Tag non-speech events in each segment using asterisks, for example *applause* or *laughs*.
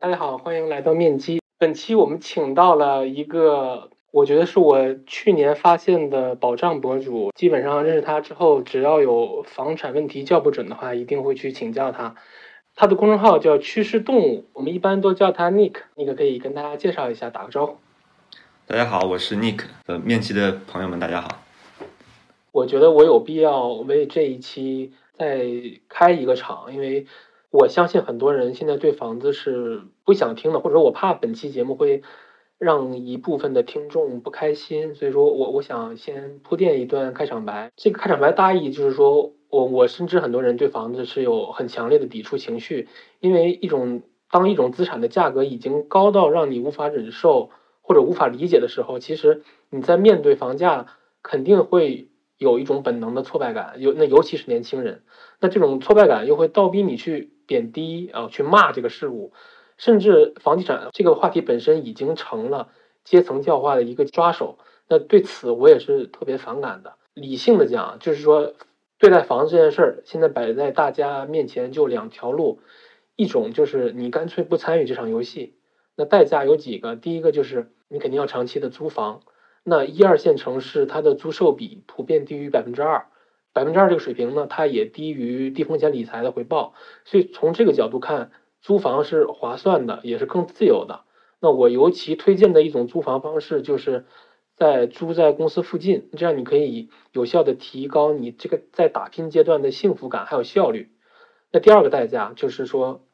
大家好，欢迎来到面基。本期我们请到了一个，我觉得是我去年发现的保障博主。基本上认识他之后，只要有房产问题叫不准的话，一定会去请教他。他的公众号叫趋势动物，我们一般都叫他 Nick。Nick 可以跟大家介绍一下，打个招呼。大家好，我是 Nick。呃，面基的朋友们，大家好。我觉得我有必要为这一期再开一个场，因为。我相信很多人现在对房子是不想听的，或者我怕本期节目会让一部分的听众不开心，所以说我我想先铺垫一段开场白。这个开场白大意就是说，我我深知很多人对房子是有很强烈的抵触情绪，因为一种当一种资产的价格已经高到让你无法忍受或者无法理解的时候，其实你在面对房价肯定会有一种本能的挫败感，尤那尤其是年轻人，那这种挫败感又会倒逼你去。贬低啊，去骂这个事物，甚至房地产这个话题本身已经成了阶层教化的一个抓手。那对此我也是特别反感的。理性的讲，就是说对待房子这件事儿，现在摆在大家面前就两条路，一种就是你干脆不参与这场游戏，那代价有几个？第一个就是你肯定要长期的租房，那一二线城市它的租售比普遍低于百分之二。百分之二这个水平呢，它也低于低风险理财的回报，所以从这个角度看，租房是划算的，也是更自由的。那我尤其推荐的一种租房方式，就是在租在公司附近，这样你可以有效的提高你这个在打拼阶段的幸福感还有效率。那第二个代价就是说，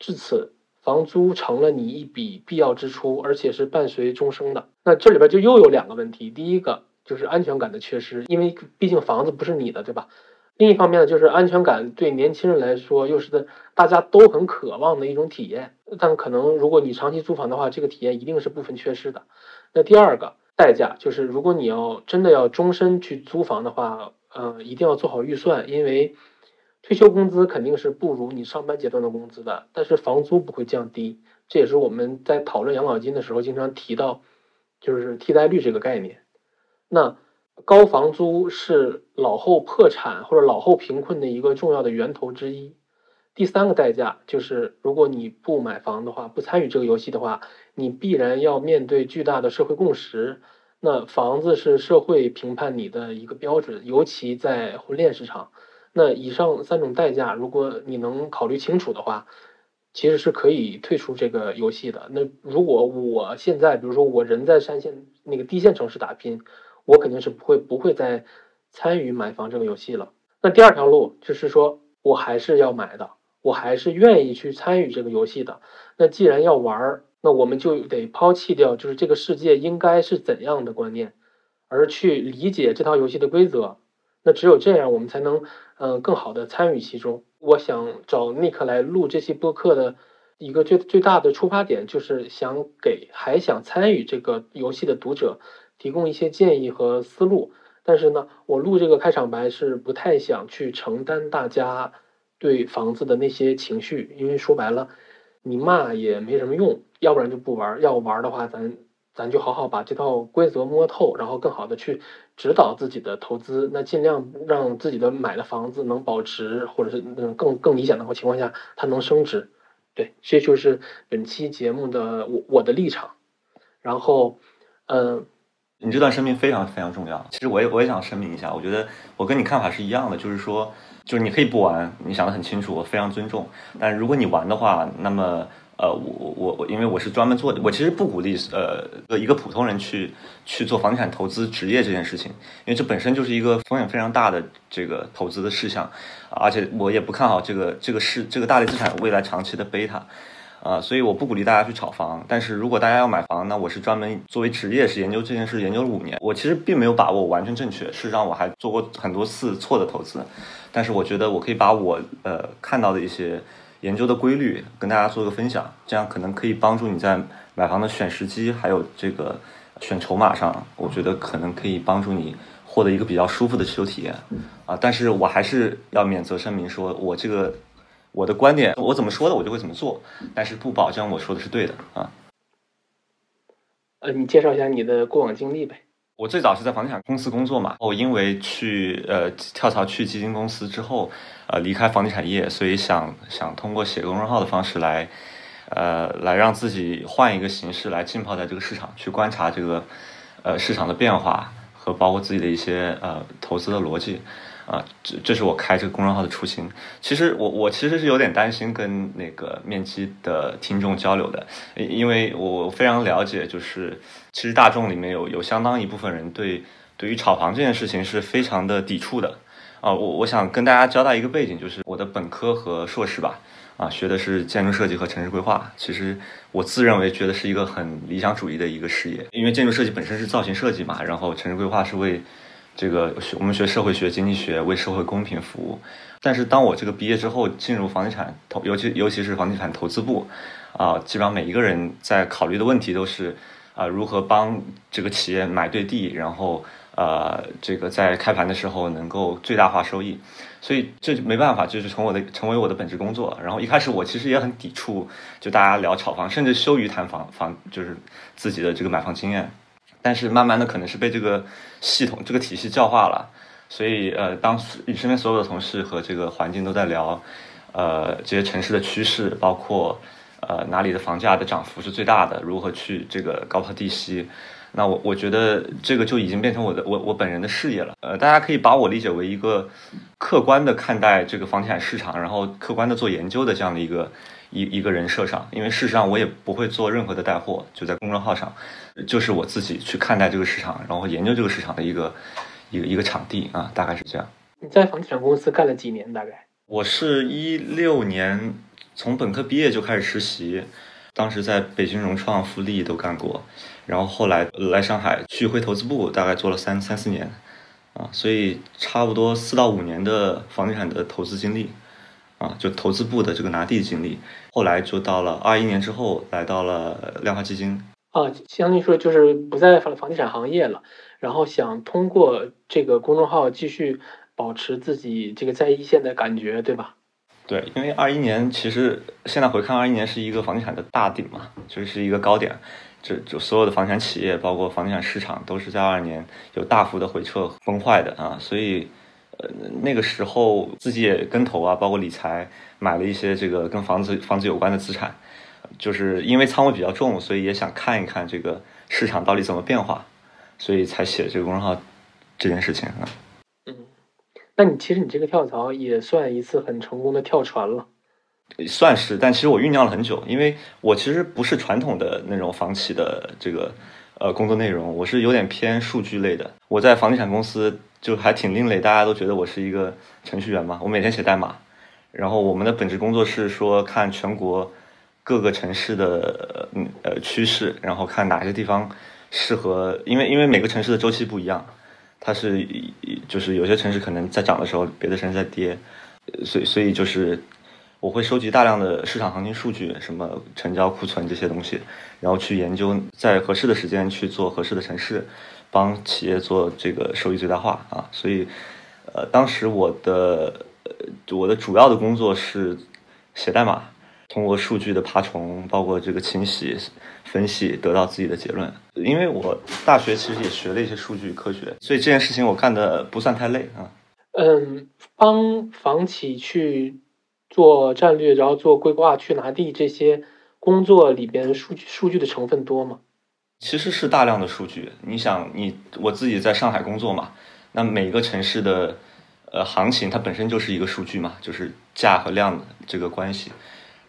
至此房租成了你一笔必要支出，而且是伴随终生的。那这里边就又有两个问题，第一个。就是安全感的缺失，因为毕竟房子不是你的，对吧？另一方面呢，就是安全感对年轻人来说又是大家都很渴望的一种体验。但可能如果你长期租房的话，这个体验一定是部分缺失的。那第二个代价就是，如果你要真的要终身去租房的话，呃，一定要做好预算，因为退休工资肯定是不如你上班阶段的工资的，但是房租不会降低。这也是我们在讨论养老金的时候经常提到，就是替代率这个概念。那高房租是老后破产或者老后贫困的一个重要的源头之一。第三个代价就是，如果你不买房的话，不参与这个游戏的话，你必然要面对巨大的社会共识。那房子是社会评判你的一个标准，尤其在婚恋市场。那以上三种代价，如果你能考虑清楚的话，其实是可以退出这个游戏的。那如果我现在，比如说我人在三线那个低线城市打拼。我肯定是不会不会再参与买房这个游戏了。那第二条路就是说，我还是要买的，我还是愿意去参与这个游戏的。那既然要玩儿，那我们就得抛弃掉就是这个世界应该是怎样的观念，而去理解这套游戏的规则。那只有这样，我们才能嗯更好的参与其中。我想找尼克来录这期播客的一个最最大的出发点，就是想给还想参与这个游戏的读者。提供一些建议和思路，但是呢，我录这个开场白是不太想去承担大家对房子的那些情绪，因为说白了，你骂也没什么用，要不然就不玩，要玩的话，咱咱就好好把这套规则摸透，然后更好的去指导自己的投资，那尽量让自己的买的房子能保值，或者是嗯更更理想的情况下，它能升值。对，这就是本期节目的我我的立场，然后嗯。你这段声明非常非常重要。其实我也我也想声明一下，我觉得我跟你看法是一样的，就是说，就是你可以不玩，你想的很清楚，我非常尊重。但如果你玩的话，那么呃，我我我，因为我是专门做，我其实不鼓励呃一个普通人去去做房地产投资职业这件事情，因为这本身就是一个风险非常大的这个投资的事项，而且我也不看好这个这个是这个大类资产未来长期的贝塔。啊，所以我不鼓励大家去炒房。但是如果大家要买房，那我是专门作为职业是研究这件事，研究了五年。我其实并没有把握完全正确，事实上我还做过很多次错的投资。但是我觉得我可以把我呃看到的一些研究的规律跟大家做个分享，这样可能可以帮助你在买房的选时机，还有这个选筹码上，我觉得可能可以帮助你获得一个比较舒服的持有体验。啊，但是我还是要免责声明，说我这个。我的观点，我怎么说的，我就会怎么做，但是不保证我说的是对的啊。呃，你介绍一下你的过往经历呗。我最早是在房地产公司工作嘛，我因为去呃跳槽去基金公司之后，呃离开房地产业，所以想想通过写公众号的方式来。呃，来让自己换一个形式来浸泡在这个市场，去观察这个呃市场的变化和包括自己的一些呃投资的逻辑。啊，这这是我开这个公众号的初心。其实我我其实是有点担心跟那个面基的听众交流的，因为我非常了解，就是其实大众里面有有相当一部分人对对于炒房这件事情是非常的抵触的。啊，我我想跟大家交代一个背景，就是我的本科和硕士吧，啊，学的是建筑设计和城市规划。其实我自认为觉得是一个很理想主义的一个事业，因为建筑设计本身是造型设计嘛，然后城市规划是为。这个学我们学社会学、经济学，为社会公平服务。但是当我这个毕业之后，进入房地产投，尤其尤其是房地产投资部，啊，基本上每一个人在考虑的问题都是啊，如何帮这个企业买对地，然后呃，这个在开盘的时候能够最大化收益。所以这没办法，就是从我的成为我的本职工作。然后一开始我其实也很抵触，就大家聊炒房，甚至羞于谈房房，就是自己的这个买房经验。但是慢慢的，可能是被这个系统、这个体系教化了，所以呃，当你身边所有的同事和这个环境都在聊，呃，这些城市的趋势，包括呃哪里的房价的涨幅是最大的，如何去这个高抛低吸，那我我觉得这个就已经变成我的我我本人的事业了。呃，大家可以把我理解为一个客观的看待这个房地产市场，然后客观的做研究的这样的一个。一一个人设上，因为事实上我也不会做任何的带货，就在公众号上，就是我自己去看待这个市场，然后研究这个市场的一个一个一个场地啊，大概是这样。你在房地产公司干了几年？大概我是一六年从本科毕业就开始实习，当时在北京融创、富力都干过，然后后来来上海旭辉投资部，大概做了三三四年啊，所以差不多四到五年的房地产的投资经历。啊，就投资部的这个拿地经历，后来就到了二一年之后，来到了量化基金。啊，相当于说就是不在房房地产行业了，然后想通过这个公众号继续保持自己这个在一线的感觉，对吧？对，因为二一年其实现在回看，二一年是一个房地产的大顶嘛，就是一个高点，就就所有的房地产企业，包括房地产市场，都是在二二年有大幅的回撤崩坏的啊，所以。呃，那个时候自己也跟投啊，包括理财，买了一些这个跟房子房子有关的资产，就是因为仓位比较重，所以也想看一看这个市场到底怎么变化，所以才写这个公众号这件事情啊。嗯，那你其实你这个跳槽也算一次很成功的跳船了。算是，但其实我酝酿了很久，因为我其实不是传统的那种房企的这个呃工作内容，我是有点偏数据类的。我在房地产公司。就还挺另类，大家都觉得我是一个程序员嘛。我每天写代码，然后我们的本职工作是说看全国各个城市的嗯呃趋势，然后看哪些地方适合，因为因为每个城市的周期不一样，它是就是有些城市可能在涨的时候，别的城市在跌，所以所以就是我会收集大量的市场行情数据，什么成交库存这些东西，然后去研究在合适的时间去做合适的城市。帮企业做这个收益最大化啊，所以，呃，当时我的呃我的主要的工作是写代码，通过数据的爬虫，包括这个清洗、分析，得到自己的结论。因为我大学其实也学了一些数据科学，所以这件事情我干的不算太累啊。嗯，帮房企去做战略，然后做规划、去拿地这些工作里边，数据数据的成分多吗？其实是大量的数据。你想，你我自己在上海工作嘛，那每个城市的呃行情，它本身就是一个数据嘛，就是价和量的这个关系。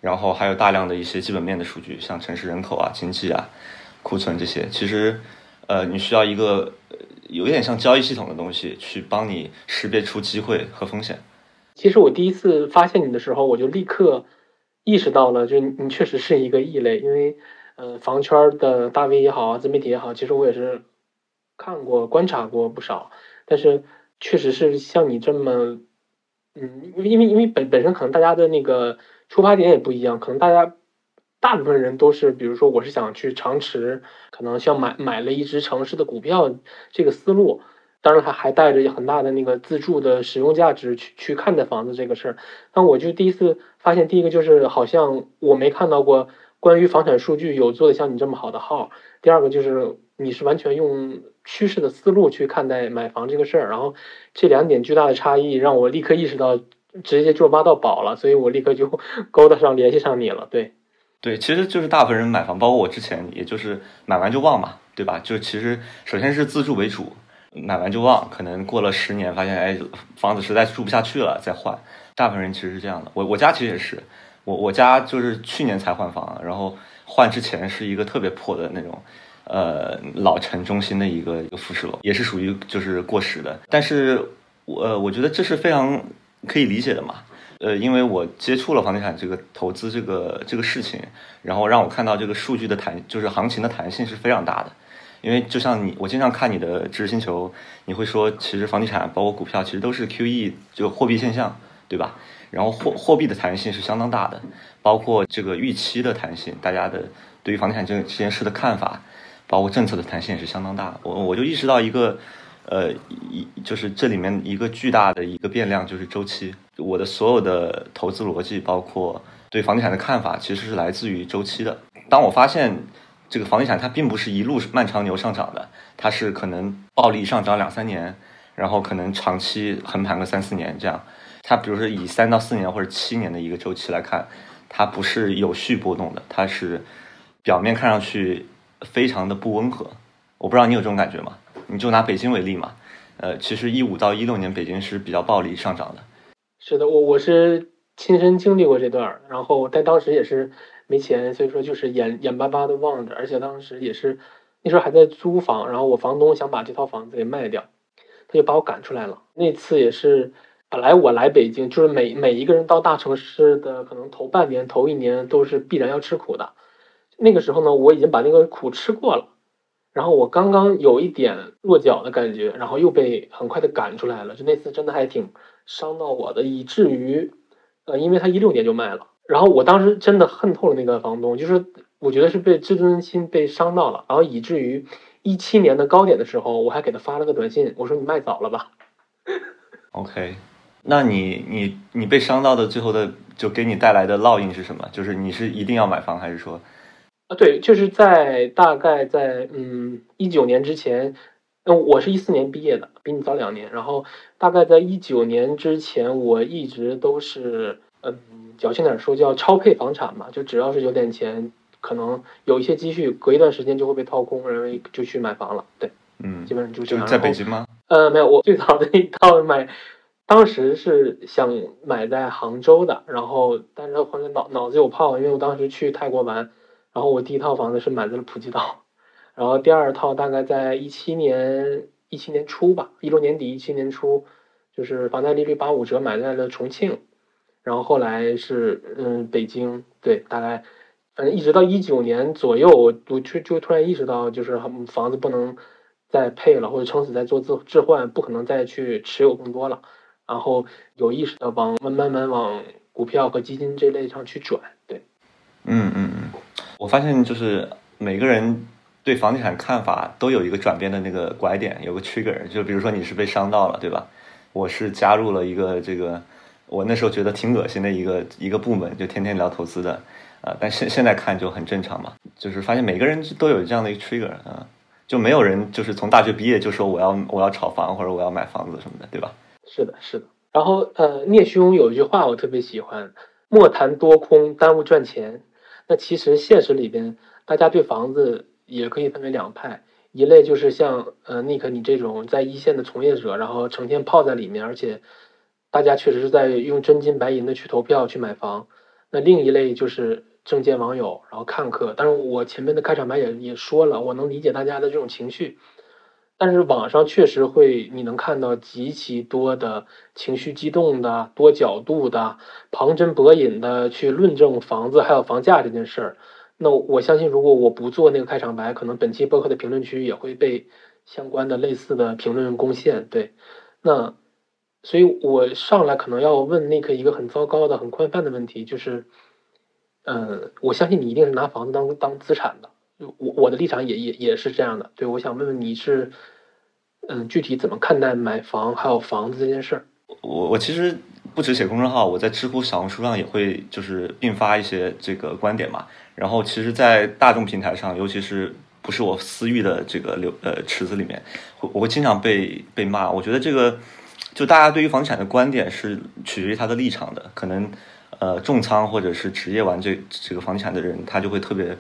然后还有大量的一些基本面的数据，像城市人口啊、经济啊、库存这些。其实，呃，你需要一个有一点像交易系统的东西，去帮你识别出机会和风险。其实我第一次发现你的时候，我就立刻意识到了，就你确实是一个异类，因为。呃，房圈的大 V 也好啊，自媒体也好，其实我也是看过、观察过不少。但是，确实是像你这么，嗯，因为因为因为本本身可能大家的那个出发点也不一样，可能大家大部分人都是，比如说我是想去长持，可能像买买了一只城市的股票这个思路，当然还还带着很大的那个自住的使用价值去去看待房子这个事儿。但我就第一次发现，第一个就是好像我没看到过。关于房产数据有做的像你这么好的号，第二个就是你是完全用趋势的思路去看待买房这个事儿，然后这两点巨大的差异让我立刻意识到直接就挖到宝了，所以我立刻就 *laughs* 勾搭上联系上你了。对，对，其实就是大部分人买房，包括我之前，也就是买完就忘嘛，对吧？就其实首先是自住为主，买完就忘，可能过了十年发现，哎，房子实在住不下去了再换。大部分人其实是这样的，我我家其实也是，我我家就是去年才换房，然后换之前是一个特别破的那种。呃，老城中心的一个一个复式楼，也是属于就是过时的。但是，我我觉得这是非常可以理解的嘛。呃，因为我接触了房地产这个投资这个这个事情，然后让我看到这个数据的弹，就是行情的弹性是非常大的。因为就像你，我经常看你的知识星球，你会说，其实房地产包括股票，其实都是 QE 就货币现象，对吧？然后货货币的弹性是相当大的，包括这个预期的弹性，大家的对于房地产这这件事的看法。包括政策的弹性也是相当大，我我就意识到一个，呃，一就是这里面一个巨大的一个变量就是周期。我的所有的投资逻辑，包括对房地产的看法，其实是来自于周期的。当我发现这个房地产它并不是一路漫长牛上涨的，它是可能暴力上涨两三年，然后可能长期横盘个三四年这样。它比如说以三到四年或者七年的一个周期来看，它不是有序波动的，它是表面看上去。非常的不温和，我不知道你有这种感觉吗？你就拿北京为例嘛，呃，其实一五到一六年北京是比较暴力上涨的。是的，我我是亲身经历过这段，然后但当时也是没钱，所以说就是眼眼巴巴的望着，而且当时也是那时候还在租房，然后我房东想把这套房子给卖掉，他就把我赶出来了。那次也是本来我来北京，就是每每一个人到大城市的可能头半年、头一年都是必然要吃苦的。那个时候呢，我已经把那个苦吃过了，然后我刚刚有一点落脚的感觉，然后又被很快的赶出来了。就那次真的还挺伤到我的，以至于，呃，因为他一六年就卖了，然后我当时真的恨透了那个房东，就是我觉得是被自尊心被伤到了，然后以至于一七年的高点的时候，我还给他发了个短信，我说你卖早了吧。*laughs* OK，那你你你被伤到的最后的就给你带来的烙印是什么？就是你是一定要买房，还是说？啊，对，就是在大概在嗯一九年之前，嗯，我是一四年毕业的，比你早两年。然后大概在一九年之前，我一直都是嗯矫情点说叫超配房产嘛，就只要是有点钱，可能有一些积蓄，隔一段时间就会被掏空，然后就去买房了。对，嗯，基本上就就在北京吗？呃，没有，我最早的一套买，当时是想买在杭州的，然后但是后来脑脑子有泡，因为我当时去泰国玩。然后我第一套房子是买在了普吉岛，然后第二套大概在一七年一七年初吧，一六年底一七年初，就是房贷利率八五折买在了重庆，然后后来是嗯北京，对，大概反正一直到一九年左右，我就就突然意识到，就是房子不能再配了，或者撑死再做置置换，不可能再去持有更多了，然后有意识的往慢慢慢往股票和基金这类上去转，对，嗯嗯嗯。我发现就是每个人对房地产看法都有一个转变的那个拐点，有个 trigger。就比如说你是被伤到了，对吧？我是加入了一个这个，我那时候觉得挺恶心的一个一个部门，就天天聊投资的啊。但现现在看就很正常嘛，就是发现每个人都有这样的一个 trigger 啊，就没有人就是从大学毕业就说我要我要炒房或者我要买房子什么的，对吧？是的，是的。然后呃，聂兄有一句话我特别喜欢：莫谈多空，耽误赚钱。那其实现实里边，大家对房子也可以分为两派，一类就是像呃 Nick 你这种在一线的从业者，然后成天泡在里面，而且大家确实是在用真金白银的去投票去买房。那另一类就是政界网友，然后看客。但是我前面的开场白也也说了，我能理解大家的这种情绪。但是网上确实会，你能看到极其多的情绪激动的、多角度的、旁征博引的去论证房子还有房价这件事儿。那我相信，如果我不做那个开场白，可能本期播客的评论区也会被相关的类似的评论攻陷。对，那所以我上来可能要问那个一个很糟糕的、很宽泛的问题，就是，嗯，我相信你一定是拿房子当当资产的。我我的立场也也也是这样的，对，我想问问你是，嗯，具体怎么看待买房还有房子这件事儿？我我其实不止写公众号，我在知乎、小红书上也会就是并发一些这个观点嘛。然后其实，在大众平台上，尤其是不是我私域的这个流呃池子里面，会我会经常被被骂。我觉得这个就大家对于房产的观点是取决于他的立场的，可能。呃重仓或者是职业玩这这个房地产的人，他就会特别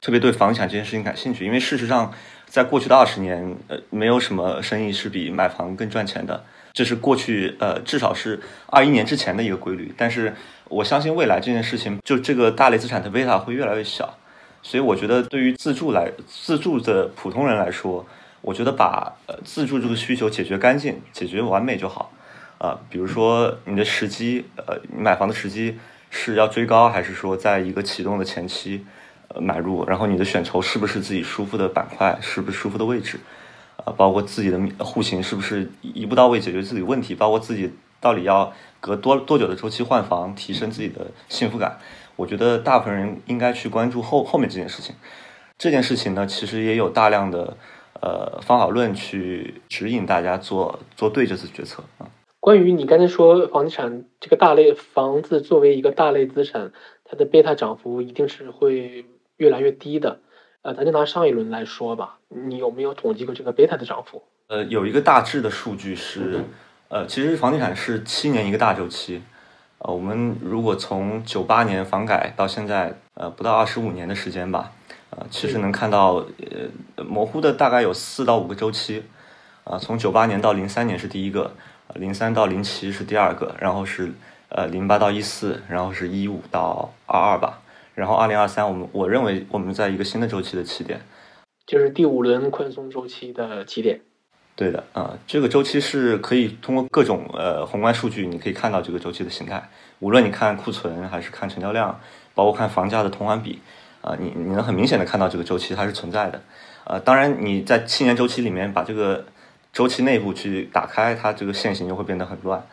特别对房地产这件事情感兴趣，因为事实上，在过去的二十年，呃，没有什么生意是比买房更赚钱的，这是过去呃至少是二一年之前的一个规律。但是我相信未来这件事情，就这个大类资产的贝塔会越来越小，所以我觉得对于自住来自住的普通人来说。我觉得把呃自住这个需求解决干净、解决完美就好，啊，比如说你的时机，呃，买房的时机是要追高，还是说在一个启动的前期，买入，然后你的选筹是不是自己舒服的板块，是不是舒服的位置，啊，包括自己的户型是不是一步到位解决自己问题，包括自己到底要隔多多久的周期换房，提升自己的幸福感，我觉得大部分人应该去关注后后面这件事情。这件事情呢，其实也有大量的。呃，方法论去指引大家做做对这次决策啊。关于你刚才说房地产这个大类房子作为一个大类资产，它的贝塔涨幅一定是会越来越低的。呃，咱就拿上一轮来说吧，你有没有统计过这个贝塔的涨幅？呃，有一个大致的数据是，呃，其实房地产是七年一个大周期。呃，我们如果从九八年房改到现在，呃，不到二十五年的时间吧。呃，其实能看到，呃，模糊的大概有四到五个周期，啊，从九八年到零三年是第一个，零三到零七是第二个，然后是呃零八到一四，然后是一五到二二吧，然后二零二三，我们我认为我们在一个新的周期的起点，就是第五轮宽松周期的起点。对的，啊，这个周期是可以通过各种呃宏观数据，你可以看到这个周期的形态，无论你看库存还是看成交量，包括看房价的同环比。啊，你你能很明显的看到这个周期它是存在的，呃，当然你在七年周期里面把这个周期内部去打开，它这个线型就会变得很乱，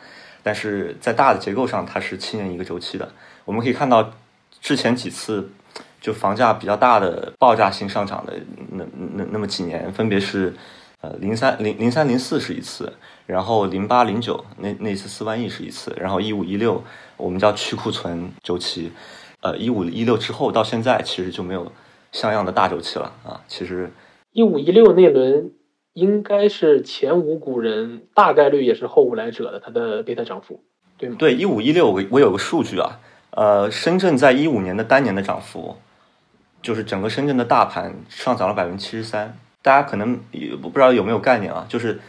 但是在大的结构上它是七年一个周期的。我们可以看到之前几次就房价比较大的爆炸性上涨的那那那么几年，分别是呃零三零零三零四是一次，然后零八零九那那次四万亿是一次，然后一五一六我们叫去库存周期。呃，一五一六之后到现在，其实就没有像样的大周期了啊。其实一五一六那轮应该是前无古人，大概率也是后无来者的，它的贝塔涨幅，对吗？对，一五一六我我有个数据啊，呃，深圳在一五年的单年的涨幅，就是整个深圳的大盘上涨了百分之七十三。大家可能也不知道有没有概念啊，就是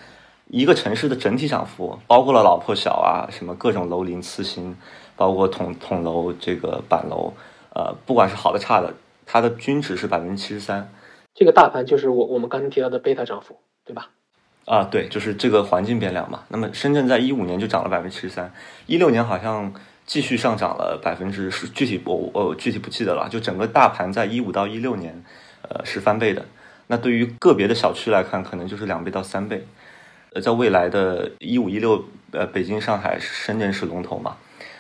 一个城市的整体涨幅，包括了老破小啊，什么各种楼龄次新。包括筒筒楼这个板楼，呃，不管是好的差的，它的均值是百分之七十三。这个大盘就是我我们刚才提到的贝塔涨幅，对吧？啊，对，就是这个环境变量嘛。那么深圳在一五年就涨了百分之七十三，一六年好像继续上涨了百分之十具体我我具体不记得了。就整个大盘在一五到一六年，呃，是翻倍的。那对于个别的小区来看，可能就是两倍到三倍。呃，在未来的一五一六，呃，北京、上海、深圳是龙头嘛？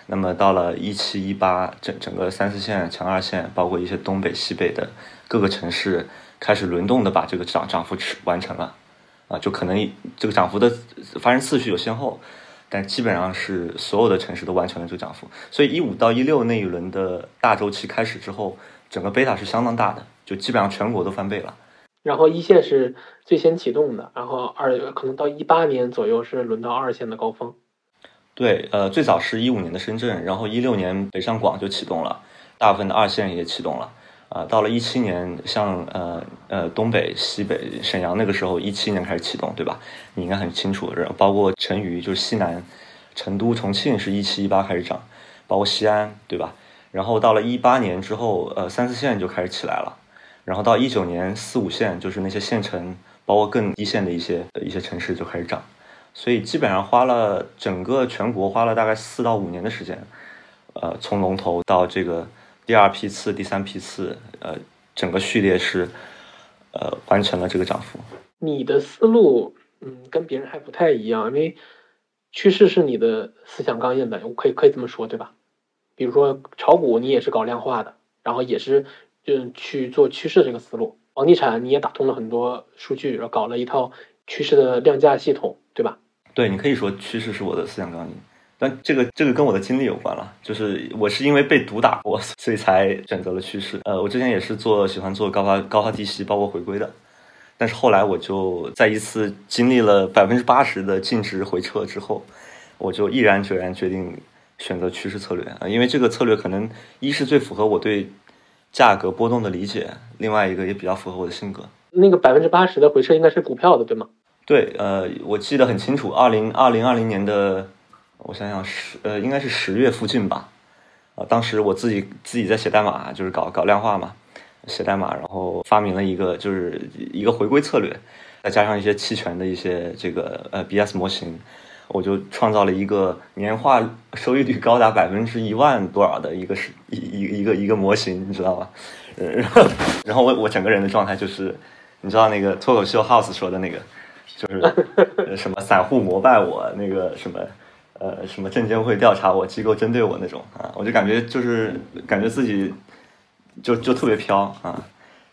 那么到了一七一八，整整个三四线、强二线，包括一些东北、西北的各个城市，开始轮动的把这个涨涨幅吃完成了，啊，就可能这个涨幅的发生次序有先后，但基本上是所有的城市都完成了这个涨幅。所以一五到一六那一轮的大周期开始之后，整个贝塔是相当大的，就基本上全国都翻倍了。然后一线是最先启动的，然后二可能到一八年左右是轮到二线的高峰。对，呃，最早是一五年的深圳，然后一六年北上广就启动了，大部分的二线也启动了，啊，到了一七年，像呃呃东北、西北、沈阳那个时候，一七年开始启动，对吧？你应该很清楚，然后包括成渝就是西南，成都、重庆是一七一八开始涨，包括西安，对吧？然后到了一八年之后，呃，三四线就开始起来了，然后到一九年四五线，就是那些县城，包括更一线的一些一些城市就开始涨。所以基本上花了整个全国花了大概四到五年的时间，呃，从龙头到这个第二批次、第三批次，呃，整个序列是，呃，完成了这个涨幅。你的思路，嗯，跟别人还不太一样，因为趋势是你的思想钢印本，我可以可以这么说，对吧？比如说炒股，你也是搞量化的，然后也是嗯去做趋势这个思路。房地产你也打通了很多数据，然后搞了一套趋势的量价系统，对吧？对你可以说趋势是我的思想纲领，但这个这个跟我的经历有关了，就是我是因为被毒打过，所以才选择了趋势。呃，我之前也是做喜欢做高发高发低吸，包括回归的，但是后来我就在一次经历了百分之八十的净值回撤之后，我就毅然决然决定选择趋势策略啊，因为这个策略可能一是最符合我对价格波动的理解，另外一个也比较符合我的性格。那个百分之八十的回撤应该是股票的，对吗？对，呃，我记得很清楚，二零二零二零年的，我想想十呃，应该是十月附近吧。啊，当时我自己自己在写代码，就是搞搞量化嘛，写代码，然后发明了一个就是一个回归策略，再加上一些期权的一些这个呃 BS 模型，我就创造了一个年化收益率高达百分之一万多少的一个是一一一个一个模型，你知道吧？然后然后我我整个人的状态就是，你知道那个脱口秀 House 说的那个，就是 *laughs* 什么散户膜拜我那个什么。呃，什么证监会调查我，机构针对我那种啊，我就感觉就是感觉自己就就特别飘啊，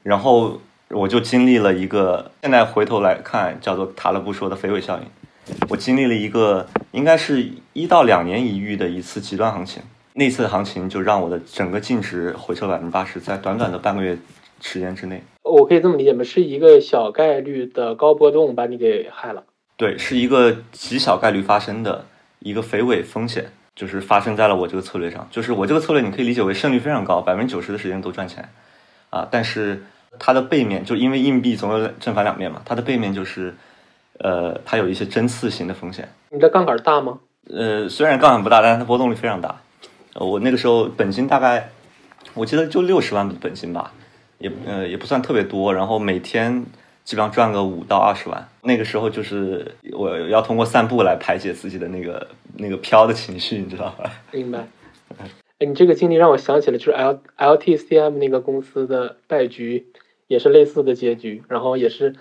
然后我就经历了一个，现在回头来看叫做塔勒布说的肥尾效应，我经历了一个应该是一到两年一遇的一次极端行情，那次行情就让我的整个净值回撤百分之八十，在短短的半个月时间之内。我可以这么理解吗？是一个小概率的高波动把你给害了？对，是一个极小概率发生的。一个肥尾风险就是发生在了我这个策略上，就是我这个策略你可以理解为胜率非常高，百分之九十的时间都赚钱，啊，但是它的背面就因为硬币总有正反两面嘛，它的背面就是，呃，它有一些针刺型的风险。你的杠杆大吗？呃，虽然杠杆不大，但是它波动率非常大。我那个时候本金大概，我记得就六十万本金吧，也呃也不算特别多，然后每天。基本上赚个五到二十万，那个时候就是我要通过散步来排解自己的那个那个飘的情绪，你知道吧？明白。哎，你这个经历让我想起了，就是 L L T C M 那个公司的败局，也是类似的结局，然后也是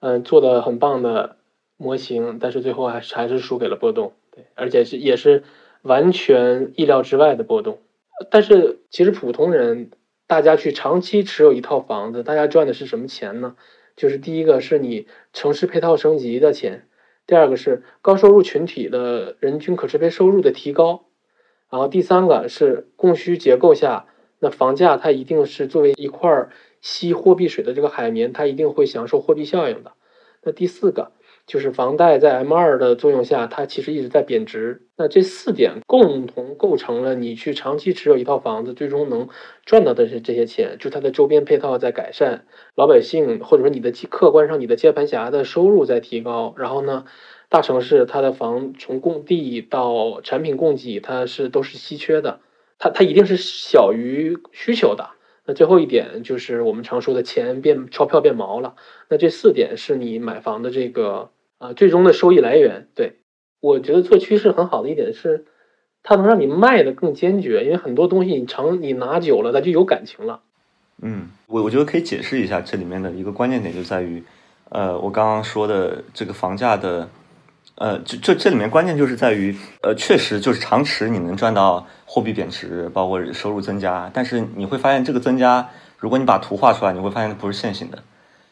嗯做的很棒的模型，但是最后还是还是输给了波动，对，而且是也是完全意料之外的波动。但是其实普通人，大家去长期持有一套房子，大家赚的是什么钱呢？就是第一个是你城市配套升级的钱，第二个是高收入群体的人均可支配收入的提高，然后第三个是供需结构下，那房价它一定是作为一块吸货币水的这个海绵，它一定会享受货币效应的。那第四个。就是房贷在 M 二的作用下，它其实一直在贬值。那这四点共同构成了你去长期持有一套房子，最终能赚到的是这些钱。就它的周边配套在改善，老百姓或者说你的客观上你的接盘侠的收入在提高。然后呢，大城市它的房从供地到产品供给，它是都是稀缺的，它它一定是小于需求的。那最后一点就是我们常说的钱变钞票变毛了。那这四点是你买房的这个啊最终的收益来源。对我觉得做趋势很好的一点是，它能让你卖的更坚决，因为很多东西你长你拿久了，它就有感情了。嗯，我我觉得可以解释一下这里面的一个关键点，就在于，呃，我刚刚说的这个房价的。呃，这这这里面关键就是在于，呃，确实就是长持你能赚到货币贬值，包括收入增加，但是你会发现这个增加，如果你把图画出来，你会发现它不是线性的。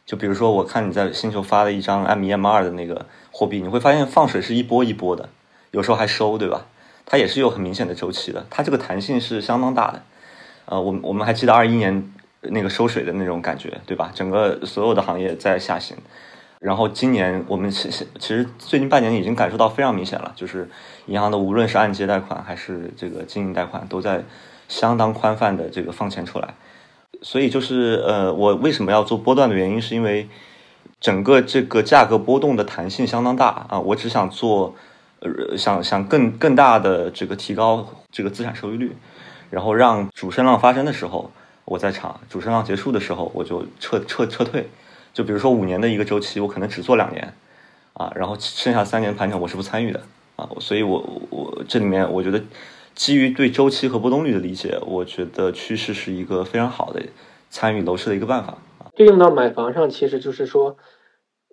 就比如说，我看你在星球发了一张 M 一 M 二的那个货币，你会发现放水是一波一波的，有时候还收，对吧？它也是有很明显的周期的，它这个弹性是相当大的。呃，我我们还记得二一年那个收水的那种感觉，对吧？整个所有的行业在下行。然后今年我们其实其实最近半年已经感受到非常明显了，就是银行的无论是按揭贷款还是这个经营贷款，都在相当宽泛的这个放钱出来。所以就是呃，我为什么要做波段的原因，是因为整个这个价格波动的弹性相当大啊。我只想做，呃，想想更更大的这个提高这个资产收益率，然后让主升浪发生的时候我在场，主升浪结束的时候我就撤撤撤退。就比如说五年的一个周期，我可能只做两年，啊，然后剩下三年盘整我是不参与的，啊，所以我我这里面我觉得基于对周期和波动率的理解，我觉得趋势是一个非常好的参与楼市的一个办法。对应到买房上，其实就是说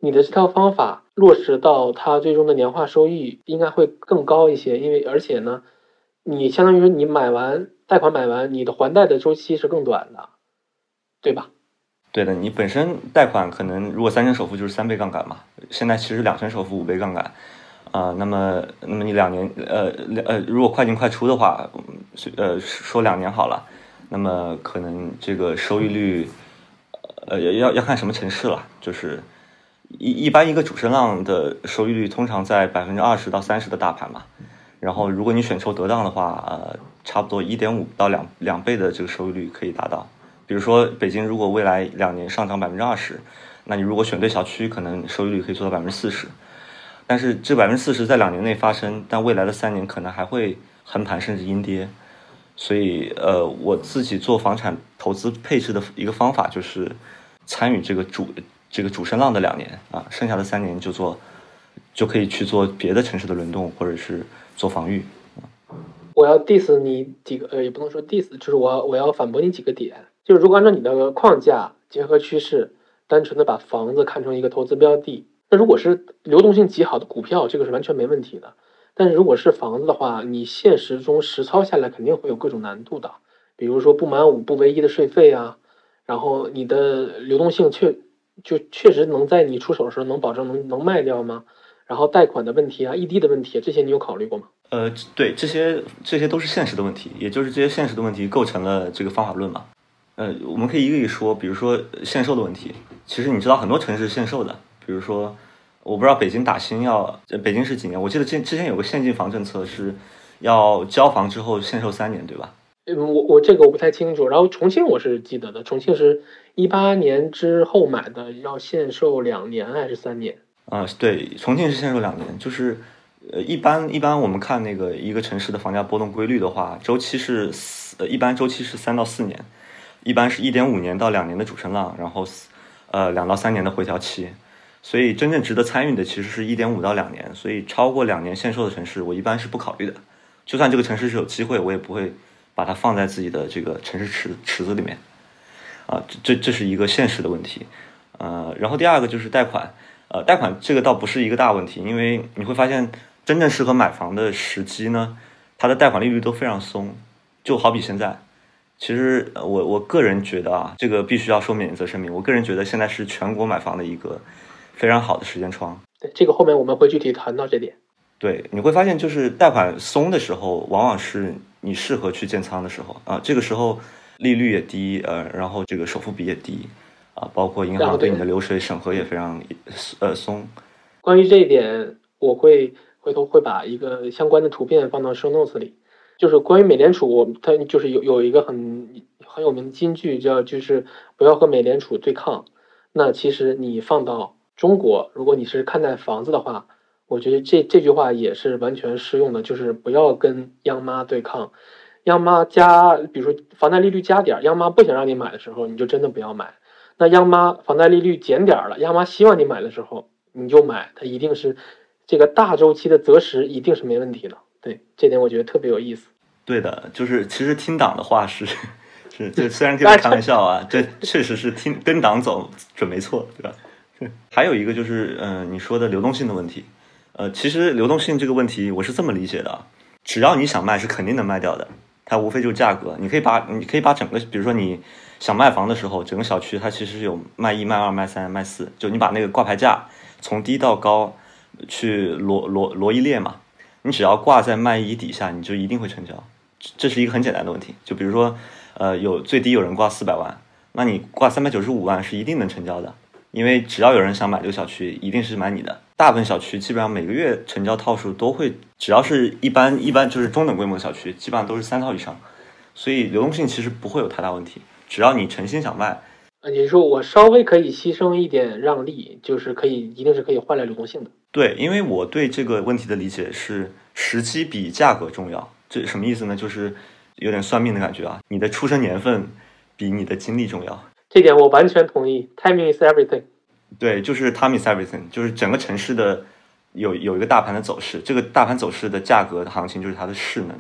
你的这套方法落实到它最终的年化收益应该会更高一些，因为而且呢，你相当于你买完贷款买完，你的还贷的周期是更短的，对吧？对的，你本身贷款可能如果三成首付就是三倍杠杆嘛，现在其实两成首付五倍杠杆，啊，那么那么你两年呃两呃，如果快进快出的话，呃说两年好了，那么可能这个收益率，呃要要看什么城市了，就是一一般一个主升浪的收益率通常在百分之二十到三十的大盘嘛，然后如果你选筹得当的话，呃，差不多一点五到两两倍的这个收益率可以达到。比如说北京如果未来两年上涨百分之二十，那你如果选对小区，可能收益率可以做到百分之四十。但是这百分之四十在两年内发生，但未来的三年可能还会横盘甚至阴跌。所以，呃，我自己做房产投资配置的一个方法就是参与这个主这个主升浪的两年啊，剩下的三年就做就可以去做别的城市的轮动，或者是做防御。我要 diss 你几个，呃，也不能说 diss，就是我我要反驳你几个点。就是如果按照你的框架结合趋势，单纯的把房子看成一个投资标的，那如果是流动性极好的股票，这个是完全没问题的。但是如果是房子的话，你现实中实操下来肯定会有各种难度的，比如说不满五不唯一的税费啊，然后你的流动性确就确实能在你出手的时候能保证能能卖掉吗？然后贷款的问题啊，异地的问题，这些你有考虑过吗？呃，对，这些这些都是现实的问题，也就是这些现实的问题构成了这个方法论嘛。呃，我们可以一个一个说，比如说限售的问题，其实你知道很多城市限售的，比如说。我不知道北京打新要，北京是几年？我记得之之前有个限进房政策，是要交房之后限售三年，对吧？嗯，我我这个我不太清楚。然后重庆我是记得的，重庆是一八年之后买的，要限售两年还是三年？啊，对，重庆是限售两年。就是呃，一般一般我们看那个一个城市的房价波动规律的话，周期是四呃，一般周期是三到四年，一般是一点五年到两年的主升浪，然后呃两到三年的回调期。所以真正值得参与的其实是一点五到两年，所以超过两年限售的城市，我一般是不考虑的。就算这个城市是有机会，我也不会把它放在自己的这个城市池池子里面。啊，这这是一个现实的问题。呃，然后第二个就是贷款。呃，贷款这个倒不是一个大问题，因为你会发现真正适合买房的时机呢，它的贷款利率都非常松。就好比现在，其实我我个人觉得啊，这个必须要说免责声明。我个人觉得现在是全国买房的一个。非常好的时间窗，对这个后面我们会具体谈到这点。对，你会发现就是贷款松的时候，往往是你适合去建仓的时候啊。这个时候利率也低，呃，然后这个首付比也低啊，包括银行对你的流水审核也非常呃松。关于这一点，我会回头会把一个相关的图片放到 show notes 里。就是关于美联储，它就是有有一个很很有名的金句，叫就是不要和美联储对抗。那其实你放到中国，如果你是看待房子的话，我觉得这这句话也是完全适用的，就是不要跟央妈对抗。央妈加，比如说房贷利率加点儿，央妈不想让你买的时候，你就真的不要买。那央妈房贷利率减点儿了，央妈希望你买的时候，你就买，它一定是这个大周期的择时一定是没问题的。对，这点我觉得特别有意思。对的，就是其实听党的话是是，这虽然就是 *laughs* 开玩笑啊，这确实是听跟党走准没错，对吧？还有一个就是，嗯，你说的流动性的问题，呃，其实流动性这个问题我是这么理解的，只要你想卖，是肯定能卖掉的，它无非就是价格。你可以把，你可以把整个，比如说你想卖房的时候，整个小区它其实有卖一、卖二、卖三、卖四，就你把那个挂牌价从低到高去罗罗罗一列嘛，你只要挂在卖一底下，你就一定会成交。这是一个很简单的问题，就比如说，呃，有最低有人挂四百万，那你挂三百九十五万是一定能成交的。因为只要有人想买这个小区，一定是买你的。大部分小区基本上每个月成交套数都会，只要是一般一般就是中等规模的小区，基本上都是三套以上，所以流动性其实不会有太大问题。只要你诚心想卖，啊，你说我稍微可以牺牲一点让利，就是可以，一定是可以换来流动性的。对，因为我对这个问题的理解是时机比价格重要。这什么意思呢？就是有点算命的感觉啊，你的出生年份比你的经历重要。这点我完全同意，timing is everything。对，就是 timing is everything，就是整个城市的有有一个大盘的走势，这个大盘走势的价格的行情就是它的势能。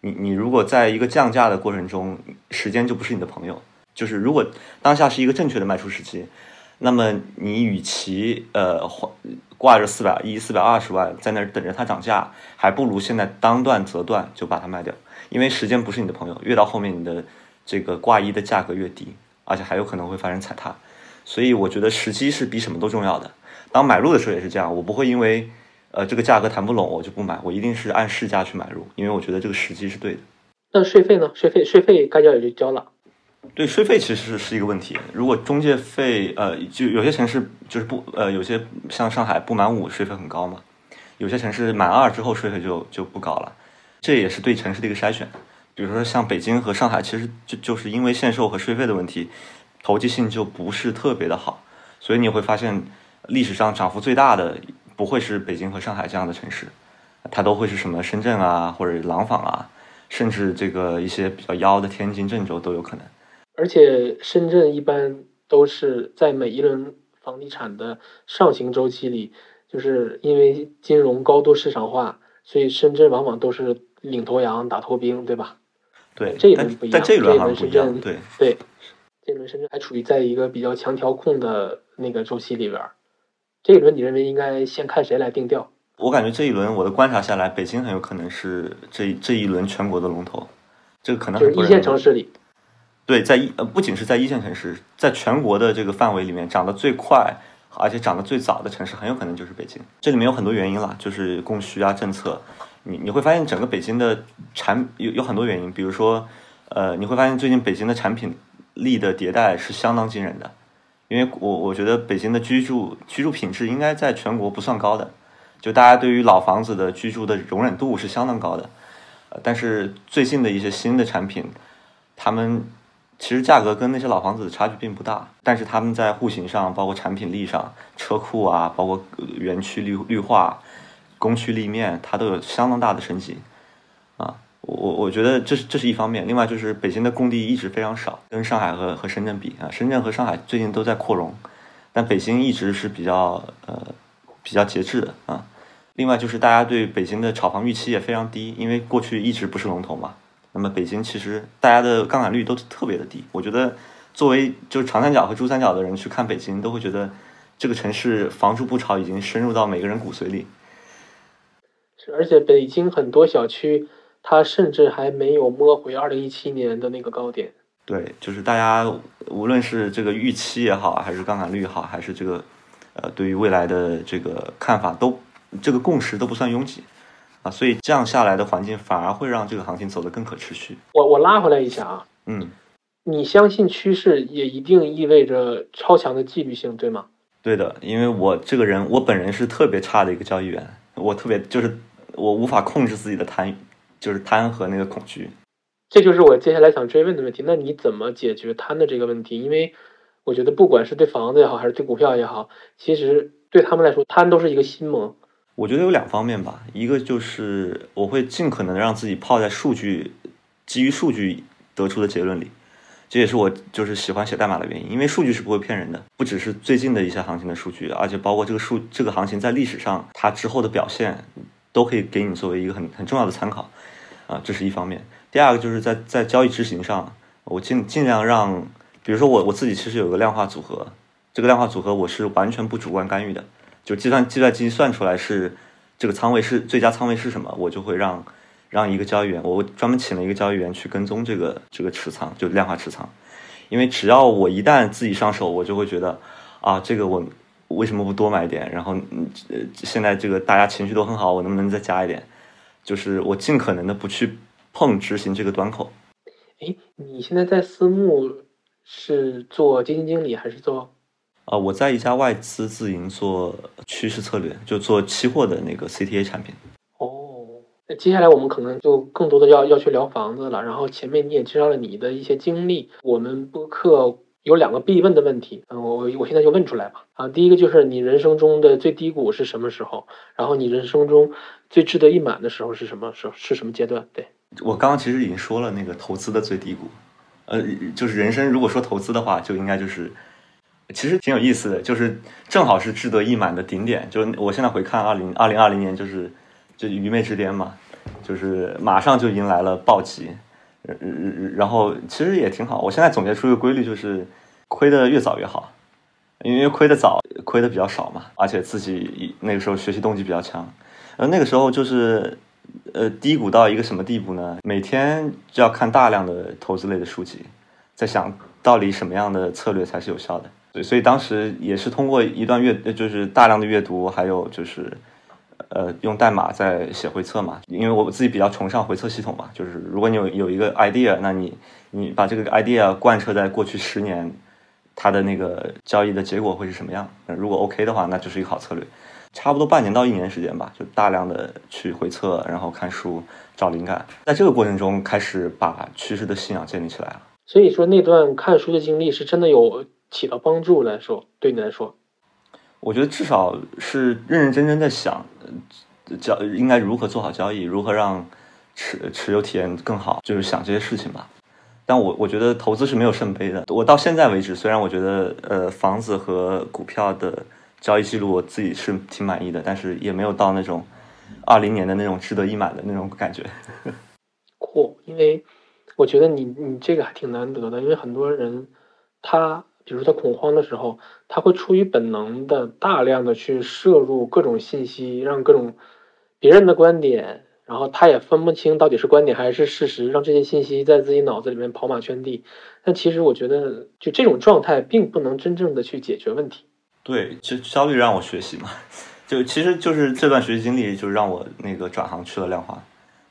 你你如果在一个降价的过程中，时间就不是你的朋友。就是如果当下是一个正确的卖出时机，那么你与其呃挂着四百一、四百二十万在那儿等着它涨价，还不如现在当断则断就把它卖掉，因为时间不是你的朋友，越到后面你的这个挂一的价格越低。而且还有可能会发生踩踏，所以我觉得时机是比什么都重要的。当买入的时候也是这样，我不会因为呃这个价格谈不拢我就不买，我一定是按市价去买入，因为我觉得这个时机是对的。那税费呢？税费税费该交也就交了。对，税费其实是一个问题。如果中介费呃就有些城市就是不呃有些像上海不满五税费很高嘛，有些城市满二之后税费就就不高了，这也是对城市的一个筛选。比如说像北京和上海，其实就就是因为限售和税费的问题，投机性就不是特别的好，所以你会发现历史上涨幅最大的不会是北京和上海这样的城市，它都会是什么深圳啊或者廊坊啊，甚至这个一些比较妖的天津、郑州都有可能。而且深圳一般都是在每一轮房地产的上行周期里，就是因为金融高度市场化，所以深圳往往都是领头羊、打头兵，对吧？对，这一轮不一样，但这一轮好像不一样。对对，这一轮深圳还处于在一个比较强调控的那个周期里边。这一轮你认为应该先看谁来定调？我感觉这一轮我的观察下来，北京很有可能是这这一轮全国的龙头，这个可能就是一线城市里。对，在一呃，不仅是在一线城市，在全国的这个范围里面，涨得最快，而且涨得最早的城市，很有可能就是北京。这里面有很多原因啦，就是供需啊，政策。你你会发现，整个北京的产有有很多原因，比如说，呃，你会发现最近北京的产品力的迭代是相当惊人的。因为我我觉得北京的居住居住品质应该在全国不算高的，就大家对于老房子的居住的容忍度是相当高的。呃，但是最近的一些新的产品，他们。其实价格跟那些老房子的差距并不大，但是他们在户型上、包括产品力上、车库啊，包括园区绿绿化、工区立面，它都有相当大的升级。啊，我我觉得这是这是一方面。另外就是北京的工地一直非常少，跟上海和和深圳比啊，深圳和上海最近都在扩容，但北京一直是比较呃比较节制的啊。另外就是大家对北京的炒房预期也非常低，因为过去一直不是龙头嘛。那么北京其实大家的杠杆率都特别的低，我觉得作为就是长三角和珠三角的人去看北京，都会觉得这个城市房住不炒已经深入到每个人骨髓里。是，而且北京很多小区，它甚至还没有摸回二零一七年的那个高点。对，就是大家无论是这个预期也好，还是杠杆率也好，还是这个呃对于未来的这个看法，都这个共识都不算拥挤。啊，所以这样下来的环境反而会让这个行情走得更可持续。我我拉回来一下啊，嗯，你相信趋势也一定意味着超强的纪律性，对吗？对的，因为我这个人，我本人是特别差的一个交易员，我特别就是我无法控制自己的贪，就是贪和那个恐惧。这就是我接下来想追问的问题。那你怎么解决贪的这个问题？因为我觉得不管是对房子也好，还是对股票也好，其实对他们来说，贪都是一个心魔。我觉得有两方面吧，一个就是我会尽可能让自己泡在数据，基于数据得出的结论里，这也是我就是喜欢写代码的原因，因为数据是不会骗人的，不只是最近的一些行情的数据，而且包括这个数这个行情在历史上它之后的表现，都可以给你作为一个很很重要的参考，啊，这是一方面。第二个就是在在交易执行上，我尽尽量让，比如说我我自己其实有个量化组合，这个量化组合我是完全不主观干预的。就计算计算机算出来是这个仓位是最佳仓位是什么，我就会让让一个交易员，我专门请了一个交易员去跟踪这个这个持仓，就量化持仓。因为只要我一旦自己上手，我就会觉得啊，这个我为什么不多买点？然后呃，现在这个大家情绪都很好，我能不能再加一点？就是我尽可能的不去碰执行这个端口。哎，你现在在私募是做基金经理还是做？啊，我在一家外资自营做趋势策略，就做期货的那个 CTA 产品。哦，那接下来我们可能就更多的要要去聊房子了。然后前面你也介绍了你的一些经历，我们播客有两个必问的问题，嗯，我我现在就问出来吧。啊，第一个就是你人生中的最低谷是什么时候？然后你人生中最志得意满的时候是什么时候？是什么阶段？对我刚刚其实已经说了那个投资的最低谷，呃，就是人生如果说投资的话，就应该就是。其实挺有意思的，就是正好是志得意满的顶点。就是我现在回看二零二零二零年，就是就愚昧之巅嘛，就是马上就迎来了暴击。然后其实也挺好。我现在总结出一个规律，就是亏的越早越好，因为亏的早，亏的比较少嘛，而且自己那个时候学习动机比较强。呃，那个时候就是呃低谷到一个什么地步呢？每天就要看大量的投资类的书籍，在想到底什么样的策略才是有效的。所以当时也是通过一段阅，就是大量的阅读，还有就是，呃，用代码在写回测嘛。因为我自己比较崇尚回测系统嘛，就是如果你有有一个 idea，那你你把这个 idea 贯彻在过去十年，它的那个交易的结果会是什么样。如果 OK 的话，那就是一个好策略。差不多半年到一年时间吧，就大量的去回测，然后看书找灵感，在这个过程中开始把趋势的信仰建立起来了。所以说那段看书的经历是真的有起到帮助来说，对你来说，我觉得至少是认认真真的想交应该如何做好交易，如何让持持有体验更好，就是想这些事情吧。但我我觉得投资是没有圣杯的。我到现在为止，虽然我觉得呃房子和股票的。交易记录我自己是挺满意的，但是也没有到那种二零年的那种志得意满的那种感觉。*laughs* 酷，因为我觉得你你这个还挺难得的，因为很多人他比如他恐慌的时候，他会出于本能的大量的去摄入各种信息，让各种别人的观点，然后他也分不清到底是观点还是事实，让这些信息在自己脑子里面跑马圈地。但其实我觉得，就这种状态并不能真正的去解决问题。对，就焦虑让我学习嘛，*laughs* 就其实就是这段学习经历，就让我那个转行去了量化，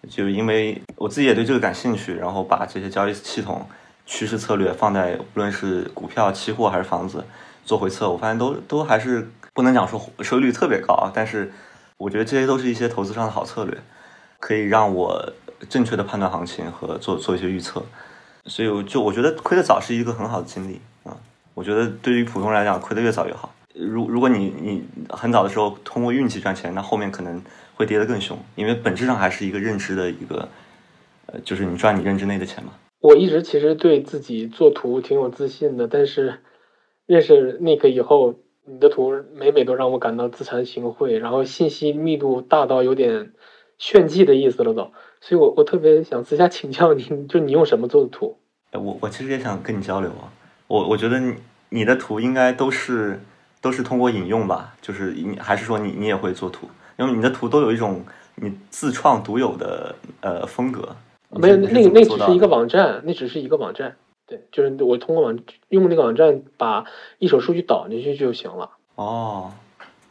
就因为我自己也对这个感兴趣，然后把这些交易系统、趋势策略放在无论是股票、期货还是房子做回测，我发现都都还是不能讲说收益率特别高啊，但是我觉得这些都是一些投资上的好策略，可以让我正确的判断行情和做做一些预测，所以就我觉得亏得早是一个很好的经历啊，我觉得对于普通人来讲，亏得越早越好。如如果你你很早的时候通过运气赚钱，那后面可能会跌得更凶，因为本质上还是一个认知的一个，呃，就是你赚你认知内的钱嘛。我一直其实对自己做图挺有自信的，但是认识 Nick 以后，你的图每每都让我感到自惭形秽，然后信息密度大到有点炫技的意思了都，所以我我特别想私下请教你，就你用什么做的图？我我其实也想跟你交流啊，我我觉得你你的图应该都是。都是通过引用吧，就是你还是说你你也会做图，因为你的图都有一种你自创独有的呃风格。没有，那那只是一个网站，那只是一个网站。对，就是我通过网用那个网站把一手数据导进去就行了。哦，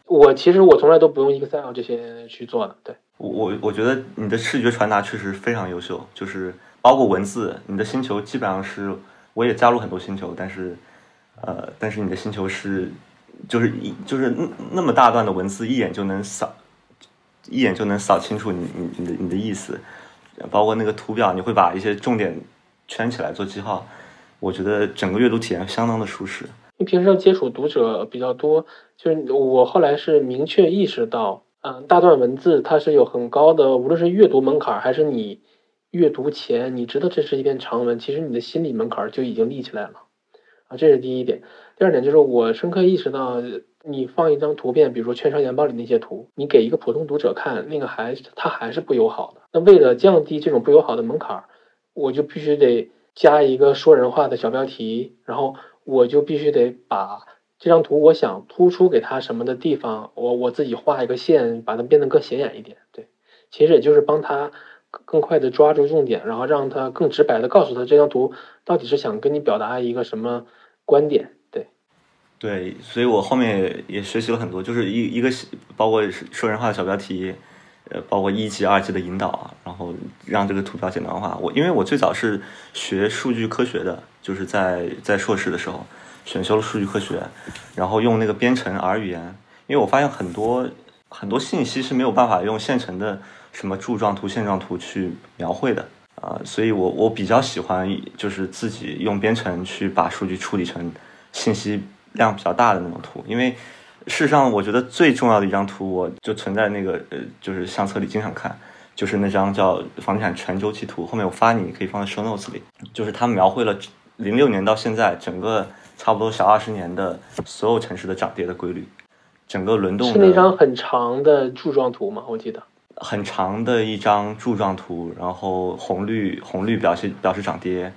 我其实我从来都不用 Excel 这些去做的。对，我我觉得你的视觉传达确实非常优秀，就是包括文字，你的星球基本上是我也加入很多星球，但是呃，但是你的星球是。就是一就是那那么大段的文字，一眼就能扫，一眼就能扫清楚你你你的你的意思，包括那个图表，你会把一些重点圈起来做记号，我觉得整个阅读体验相当的舒适。你平时接触读者比较多，就是我后来是明确意识到，嗯，大段文字它是有很高的，无论是阅读门槛，还是你阅读前你知道这是一篇长文，其实你的心理门槛就已经立起来了，啊，这是第一点。第二点就是我深刻意识到，你放一张图片，比如说《券商研报》里那些图，你给一个普通读者看，那个还他还是不友好的。为了降低这种不友好的门槛，我就必须得加一个说人话的小标题，然后我就必须得把这张图我想突出给他什么的地方，我我自己画一个线，把它变得更显眼一点。对，其实也就是帮他更快的抓住重点，然后让他更直白的告诉他这张图到底是想跟你表达一个什么观点。对，所以我后面也学习了很多，就是一一个包括说人话的小标题，呃，包括一级、二级的引导，然后让这个图标简单化。我因为我最早是学数据科学的，就是在在硕士的时候选修了数据科学，然后用那个编程 R 语言，因为我发现很多很多信息是没有办法用现成的什么柱状图、线状图去描绘的啊，所以我我比较喜欢就是自己用编程去把数据处理成信息。量比较大的那种图，因为事实上，我觉得最重要的一张图，我就存在那个呃，就是相册里经常看，就是那张叫房地产全周期图。后面我发你，可以放在 show notes 里，就是它描绘了零六年到现在整个差不多小二十年的所有城市的涨跌的规律，整个轮动是那张很长的柱状图吗？我记得很长的一张柱状图，然后红绿红绿表示表示涨跌。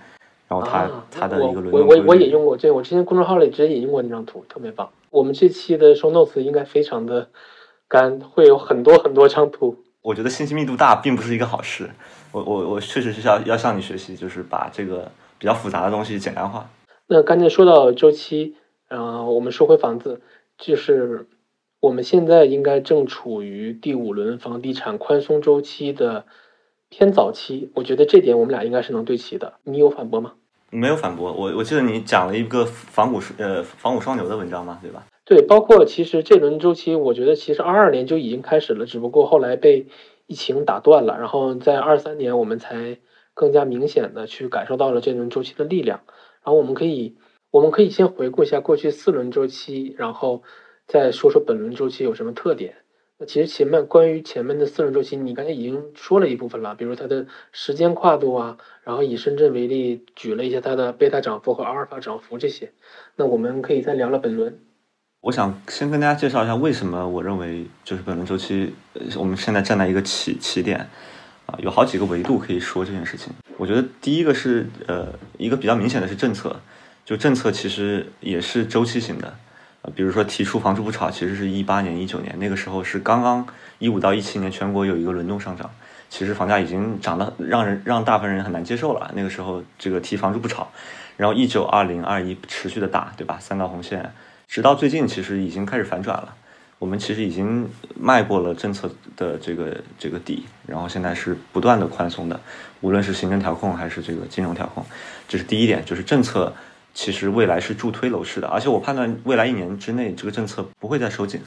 然后它它的一个轮我我我也用过，对我之前公众号里直接引用过那张图，特别棒。我们这期的 show notes 应该非常的干，会有很多很多张图。我觉得信息密度大并不是一个好事。我我我确实是要要向你学习，就是把这个比较复杂的东西简单化。那刚才说到周期，嗯，我们说回房子，就是我们现在应该正处于第五轮房地产宽松周期的。偏早期，我觉得这点我们俩应该是能对齐的。你有反驳吗？没有反驳我，我记得你讲了一个仿古呃仿古双牛的文章嘛，对吧？对，包括其实这轮周期，我觉得其实二二年就已经开始了，只不过后来被疫情打断了，然后在二三年我们才更加明显的去感受到了这轮周期的力量。然后我们可以我们可以先回顾一下过去四轮周期，然后再说说本轮周期有什么特点。那其实前面关于前面的四轮周期，你刚才已经说了一部分了，比如它的时间跨度啊，然后以深圳为例，举了一下它的贝塔涨幅和阿尔法涨幅这些。那我们可以再聊聊本轮。我想先跟大家介绍一下，为什么我认为就是本轮周期，我们现在站在一个起起点，啊，有好几个维度可以说这件事情。我觉得第一个是，呃，一个比较明显的是政策，就政策其实也是周期型的，呃，比如说提出房住不炒，其实是一八年、一九年那个时候是刚刚一五到一七年全国有一个轮动上涨，其实房价已经涨得让人让大部分人很难接受了。那个时候这个提房住不炒，然后一九、二零、二一持续的打，对吧？三道红线。直到最近，其实已经开始反转了。我们其实已经迈过了政策的这个这个底，然后现在是不断的宽松的，无论是行政调控还是这个金融调控，这是第一点，就是政策其实未来是助推楼市的。而且我判断未来一年之内这个政策不会再收紧，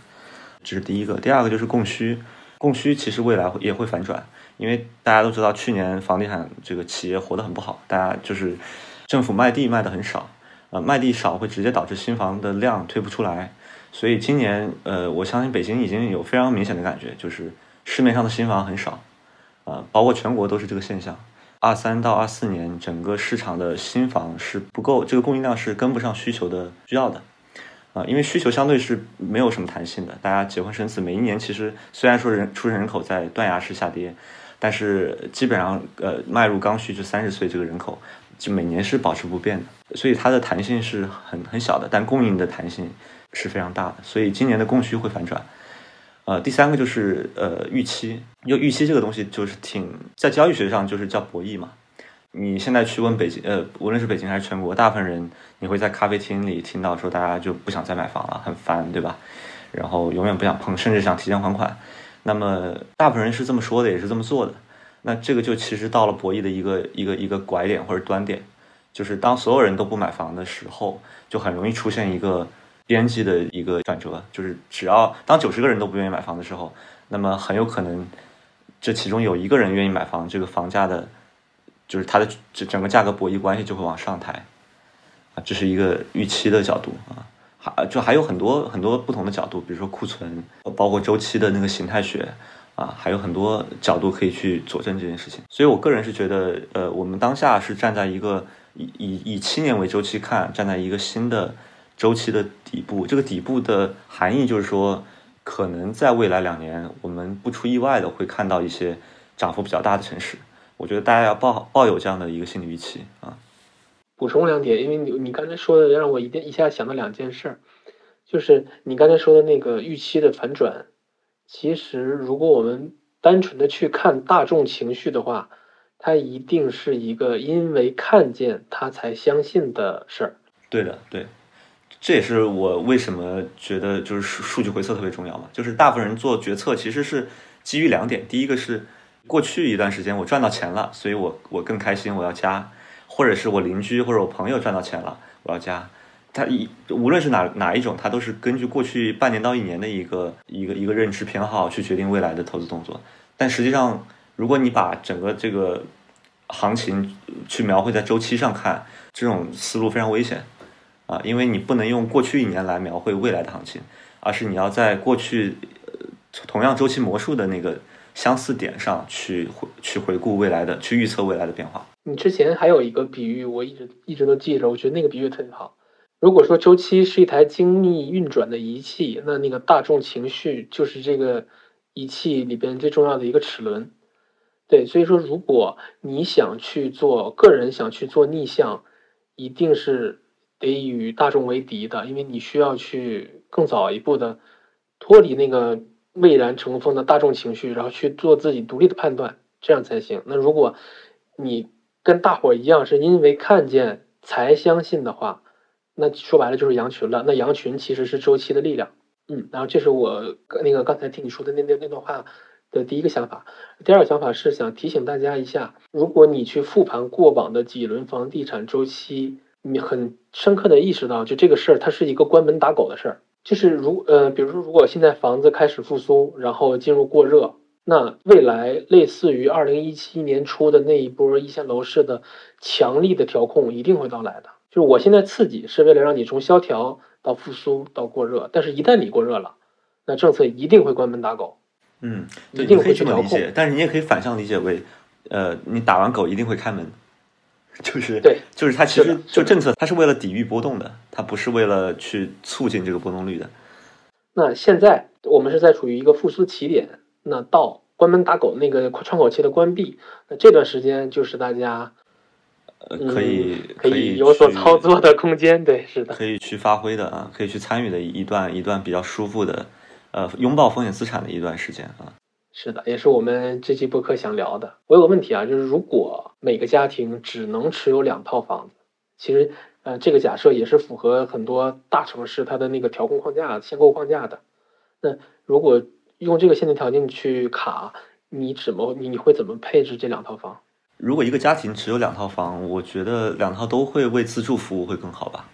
这是第一个。第二个就是供需，供需其实未来也会反转，因为大家都知道去年房地产这个企业活得很不好，大家就是政府卖地卖的很少。呃，卖地少会直接导致新房的量推不出来，所以今年呃，我相信北京已经有非常明显的感觉，就是市面上的新房很少，啊，包括全国都是这个现象。二三到二四年，整个市场的新房是不够，这个供应量是跟不上需求的需要的，啊，因为需求相对是没有什么弹性的。大家结婚生子，每一年其实虽然说人出生人口在断崖式下跌，但是基本上呃，迈入刚需就三十岁这个人口。就每年是保持不变的，所以它的弹性是很很小的，但供应的弹性是非常大的，所以今年的供需会反转。呃，第三个就是呃预期，因为预期这个东西就是挺在交易学上就是叫博弈嘛。你现在去问北京，呃，无论是北京还是全国，大部分人你会在咖啡厅里听到说大家就不想再买房了，很烦，对吧？然后永远不想碰，甚至想提前还款。那么大部分人是这么说的，也是这么做的。那这个就其实到了博弈的一个一个一个拐点或者端点，就是当所有人都不买房的时候，就很容易出现一个边际的一个转折，就是只要当九十个人都不愿意买房的时候，那么很有可能这其中有一个人愿意买房，这个房价的，就是它的整整个价格博弈关系就会往上抬，啊，这是一个预期的角度啊，还就还有很多很多不同的角度，比如说库存，包括周期的那个形态学。啊，还有很多角度可以去佐证这件事情，所以我个人是觉得，呃，我们当下是站在一个以以以七年为周期看，站在一个新的周期的底部。这个底部的含义就是说，可能在未来两年，我们不出意外的会看到一些涨幅比较大的城市。我觉得大家要抱抱有这样的一个心理预期啊。补充两点，因为你你刚才说的让我一定一下想到两件事儿，就是你刚才说的那个预期的反转。其实，如果我们单纯的去看大众情绪的话，它一定是一个因为看见他才相信的事儿。对的，对，这也是我为什么觉得就是数数据回测特别重要嘛。就是大部分人做决策其实是基于两点：第一个是过去一段时间我赚到钱了，所以我我更开心，我要加；或者是我邻居或者我朋友赚到钱了，我要加。它一无论是哪哪一种，它都是根据过去半年到一年的一个一个一个认知偏好去决定未来的投资动作。但实际上，如果你把整个这个行情去描绘在周期上看，这种思路非常危险啊，因为你不能用过去一年来描绘未来的行情，而是你要在过去同样周期魔术的那个相似点上去回去回顾未来的，去预测未来的变化。你之前还有一个比喻，我一直一直都记着，我觉得那个比喻特别好。如果说周期是一台精密运转的仪器，那那个大众情绪就是这个仪器里边最重要的一个齿轮。对，所以说如果你想去做个人想去做逆向，一定是得与大众为敌的，因为你需要去更早一步的脱离那个蔚然成风的大众情绪，然后去做自己独立的判断，这样才行。那如果你跟大伙一样是因为看见才相信的话，那说白了就是羊群了。那羊群其实是周期的力量，嗯，然后这是我那个刚才听你说的那那那段话的第一个想法。第二个想法是想提醒大家一下，如果你去复盘过往的几轮房地产周期，你很深刻的意识到，就这个事儿它是一个关门打狗的事儿。就是如呃，比如说，如果现在房子开始复苏，然后进入过热，那未来类似于二零一七年初的那一波一线楼市的强力的调控一定会到来的。就是我现在刺激是为了让你从萧条到复苏到过热，但是一旦你过热了，那政策一定会关门打狗。嗯，一定会这么理解，但是你也可以反向理解为，呃，你打完狗一定会开门。就是对，就是它其实就政策，它是为了抵御波动的，它不是为了去促进这个波动率的。那现在我们是在处于一个复苏起点，那到关门打狗那个窗口期的关闭，那这段时间就是大家呃可以可以有所操作的空间，对，是的，可以去发挥的啊，可以去参与的一段一段比较舒服的，呃，拥抱风险资产的一段时间啊。是的，也是我们这期播客想聊的。我有个问题啊，就是如果每个家庭只能持有两套房子，其实呃，这个假设也是符合很多大城市它的那个调控框架、限购框架的。那如果用这个限定条件去卡，你怎么你你会怎么配置这两套房？如果一个家庭只有两套房，我觉得两套都会为自住服务会更好吧？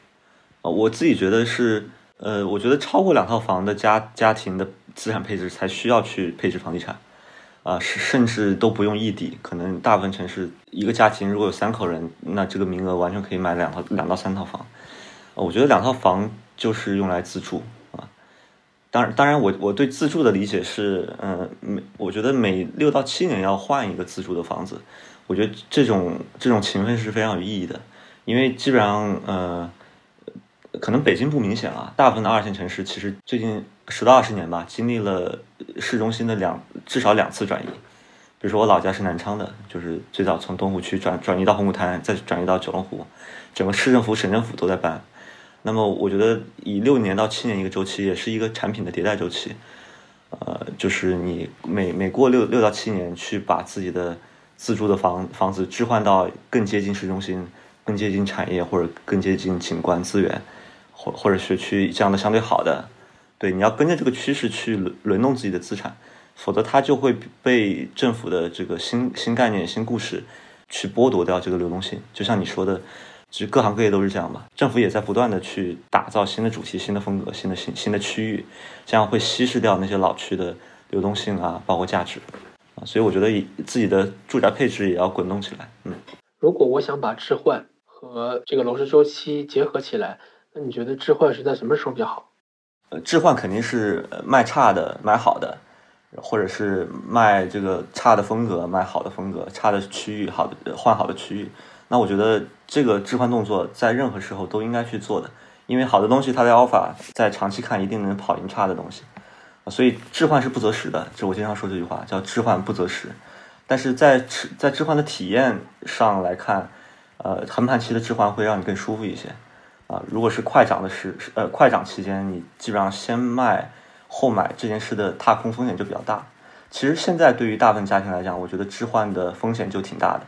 啊，我自己觉得是，呃，我觉得超过两套房的家家庭的。资产配置才需要去配置房地产，啊，是甚至都不用异地，可能大部分城市一个家庭如果有三口人，那这个名额完全可以买两套两到三套房。我觉得两套房就是用来自住啊。当然，当然，我我对自住的理解是，嗯，每我觉得每六到七年要换一个自住的房子，我觉得这种这种勤奋是非常有意义的，因为基本上，呃，可能北京不明显啊，大部分的二线城市其实最近。十到二十年吧，经历了市中心的两至少两次转移。比如说我老家是南昌的，就是最早从东湖区转转移到红谷滩，再转移到九龙湖，整个市政府、省政府都在搬。那么我觉得以六年到七年一个周期，也是一个产品的迭代周期。呃，就是你每每过六六到七年，去把自己的自住的房房子置换到更接近市中心、更接近产业或者更接近景观资源，或或者学区这样的相对好的。对，你要跟着这个趋势去轮轮动自己的资产，否则它就会被政府的这个新新概念、新故事去剥夺掉这个流动性。就像你说的，其实各行各业都是这样嘛。政府也在不断的去打造新的主题、新的风格、新的新新的区域，这样会稀释掉那些老区的流动性啊，包括价值啊。所以我觉得自己的住宅配置也要滚动起来。嗯，如果我想把置换和这个楼市周期结合起来，那你觉得置换是在什么时候比较好？呃，置换肯定是卖差的买好的，或者是卖这个差的风格卖好的风格，差的区域好的换好的区域。那我觉得这个置换动作在任何时候都应该去做的，因为好的东西它的 alpha 在长期看一定能跑赢差的东西，所以置换是不择时的。就我经常说这句话叫置换不择时。但是在置在置换的体验上来看，呃，横盘期的置换会让你更舒服一些。啊，如果是快涨的时，呃，快涨期间，你基本上先卖后买这件事的踏空风险就比较大。其实现在对于大部分家庭来讲，我觉得置换的风险就挺大的。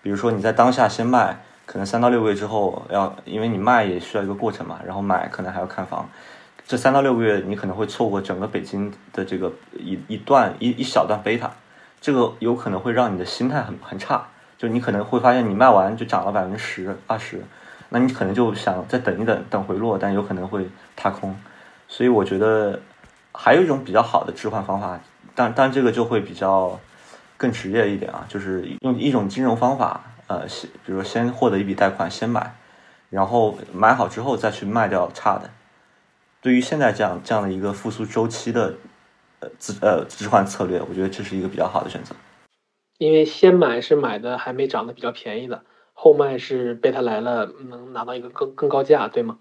比如说你在当下先卖，可能三到六个月之后要，因为你卖也需要一个过程嘛，然后买可能还要看房，这三到六个月你可能会错过整个北京的这个一一段一一小段贝塔，这个有可能会让你的心态很很差，就你可能会发现你卖完就涨了百分之十二十。那你可能就想再等一等，等回落，但有可能会踏空，所以我觉得还有一种比较好的置换方法，但但这个就会比较更职业一点啊，就是用一种金融方法，呃，先比如说先获得一笔贷款，先买，然后买好之后再去卖掉差的。对于现在这样这样的一个复苏周期的呃置呃置换策略，我觉得这是一个比较好的选择。因为先买是买的还没涨得比较便宜的。后卖是被他来了，能拿到一个更更高价，对吗？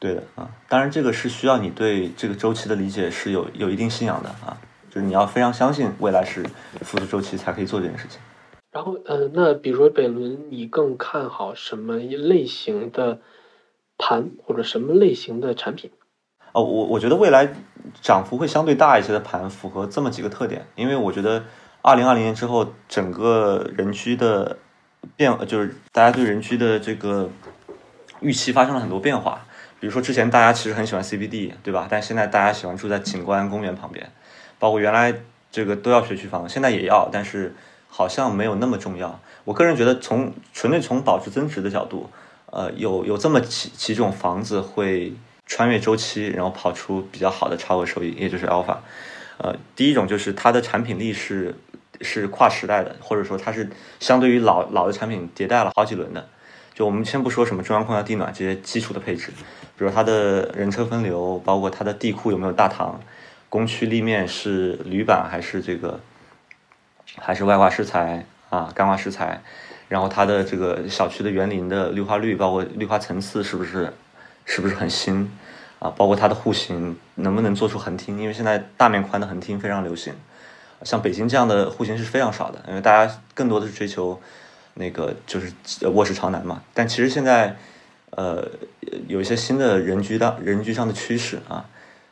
对的啊，当然这个是需要你对这个周期的理解是有有一定信仰的啊，就是你要非常相信未来是复苏周期才可以做这件事情。然后，呃，那比如说本轮，你更看好什么类型的盘或者什么类型的产品？哦，我我觉得未来涨幅会相对大一些的盘符合这么几个特点，因为我觉得二零二零年之后整个人居的。变就是大家对人居的这个预期发生了很多变化，比如说之前大家其实很喜欢 CBD，对吧？但现在大家喜欢住在景观公园旁边，包括原来这个都要学区房，现在也要，但是好像没有那么重要。我个人觉得，从纯粹从保值增值的角度，呃，有有这么几几种房子会穿越周期，然后跑出比较好的超额收益，也就是 alpha。呃，第一种就是它的产品力是是跨时代的，或者说它是相对于老老的产品迭代了好几轮的。就我们先不说什么中央空调、地暖这些基础的配置，比如它的人车分流，包括它的地库有没有大堂，工区立面是铝板还是这个还是外挂石材啊，干挂石材，然后它的这个小区的园林的绿化率，包括绿化层次是不是是不是很新啊？包括它的户型能不能做出横厅？因为现在大面宽的横厅非常流行，像北京这样的户型是非常少的，因为大家更多的是追求那个就是卧室朝南嘛。但其实现在呃有一些新的人居的人居上的趋势啊，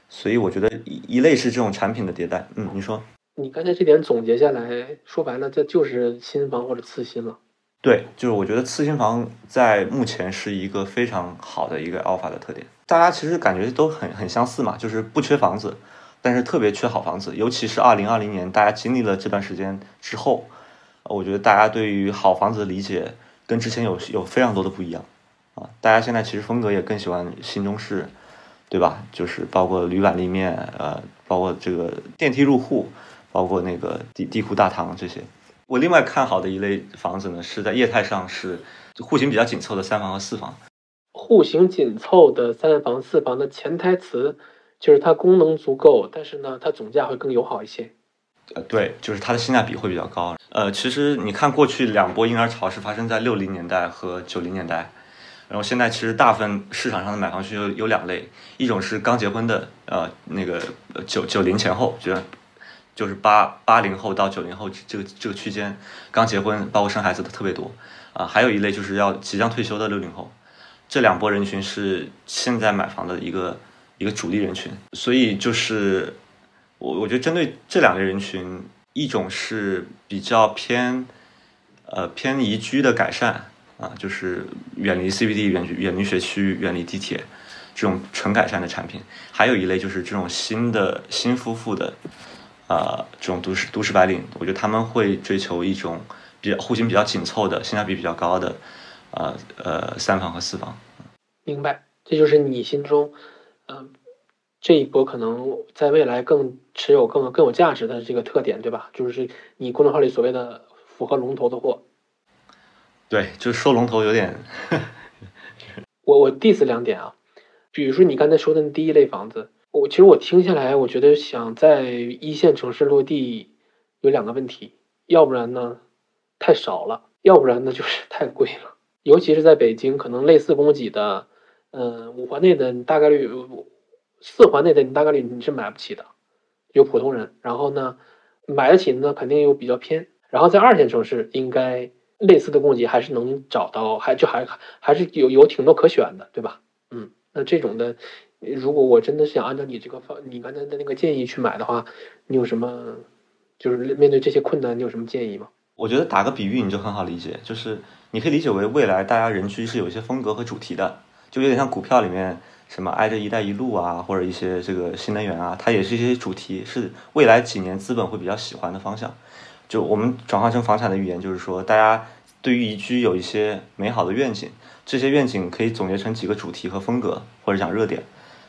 所以我觉得一一类是这种产品的迭代。嗯，你说？你刚才这点总结下来，说白了，这就是新房或者次新了。对，就是我觉得次新房在目前是一个非常好的一个 alpha 的特点。大家其实感觉都很很相似嘛，就是不缺房子，但是特别缺好房子。尤其是二零二零年，大家经历了这段时间之后，我觉得大家对于好房子的理解跟之前有有非常多的不一样啊。大家现在其实风格也更喜欢新中式，对吧？就是包括铝板立面，呃，包括这个电梯入户。包括那个地地库大堂这些，我另外看好的一类房子呢，是在业态上是户型比较紧凑的三房和四房。户型紧凑的三房四房的潜台词就是它功能足够，但是呢，它总价会更友好一些。呃，对，就是它的性价比会比较高。呃，其实你看过去两波婴儿潮是发生在六零年代和九零年代，然后现在其实大部分市场上的买房需求有两类，一种是刚结婚的，呃，那个九九零前后，就。就是八八零后到九零后这个这个区间，刚结婚包括生孩子的特别多啊，还有一类就是要即将退休的六零后，这两波人群是现在买房的一个一个主力人群，所以就是我我觉得针对这两类人群，一种是比较偏呃偏宜居的改善啊，就是远离 CBD 远远离学区远离地铁这种纯改善的产品，还有一类就是这种新的新夫妇的。呃，这种都市都市白领，我觉得他们会追求一种比较户型比较紧凑的、性价比比较高的，呃呃三房和四房。明白，这就是你心中，嗯，这一波可能在未来更持有更更有价值的这个特点，对吧？就是你公众号里所谓的符合龙头的货。对，就说龙头有点。*laughs* 我我 diss 两点啊，比如说你刚才说的第一类房子。我其实我听下来，我觉得想在一线城市落地有两个问题，要不然呢太少了，要不然呢就是太贵了。尤其是在北京，可能类似供给的，嗯，五环内的你大概率，四环内的你大概率你是买不起的，有普通人。然后呢，买得起呢肯定又比较偏。然后在二线城市，应该类似的供给还是能找到，还就还还是有有挺多可选的，对吧？嗯，那这种的。如果我真的是想按照你这个方，你刚才的那个建议去买的话，你有什么就是面对这些困难，你有什么建议吗？我觉得打个比喻你就很好理解，就是你可以理解为未来大家人居是有一些风格和主题的，就有点像股票里面什么挨着“一带一路”啊，或者一些这个新能源啊，它也是一些主题，是未来几年资本会比较喜欢的方向。就我们转化成房产的语言，就是说大家对于宜居有一些美好的愿景，这些愿景可以总结成几个主题和风格，或者讲热点。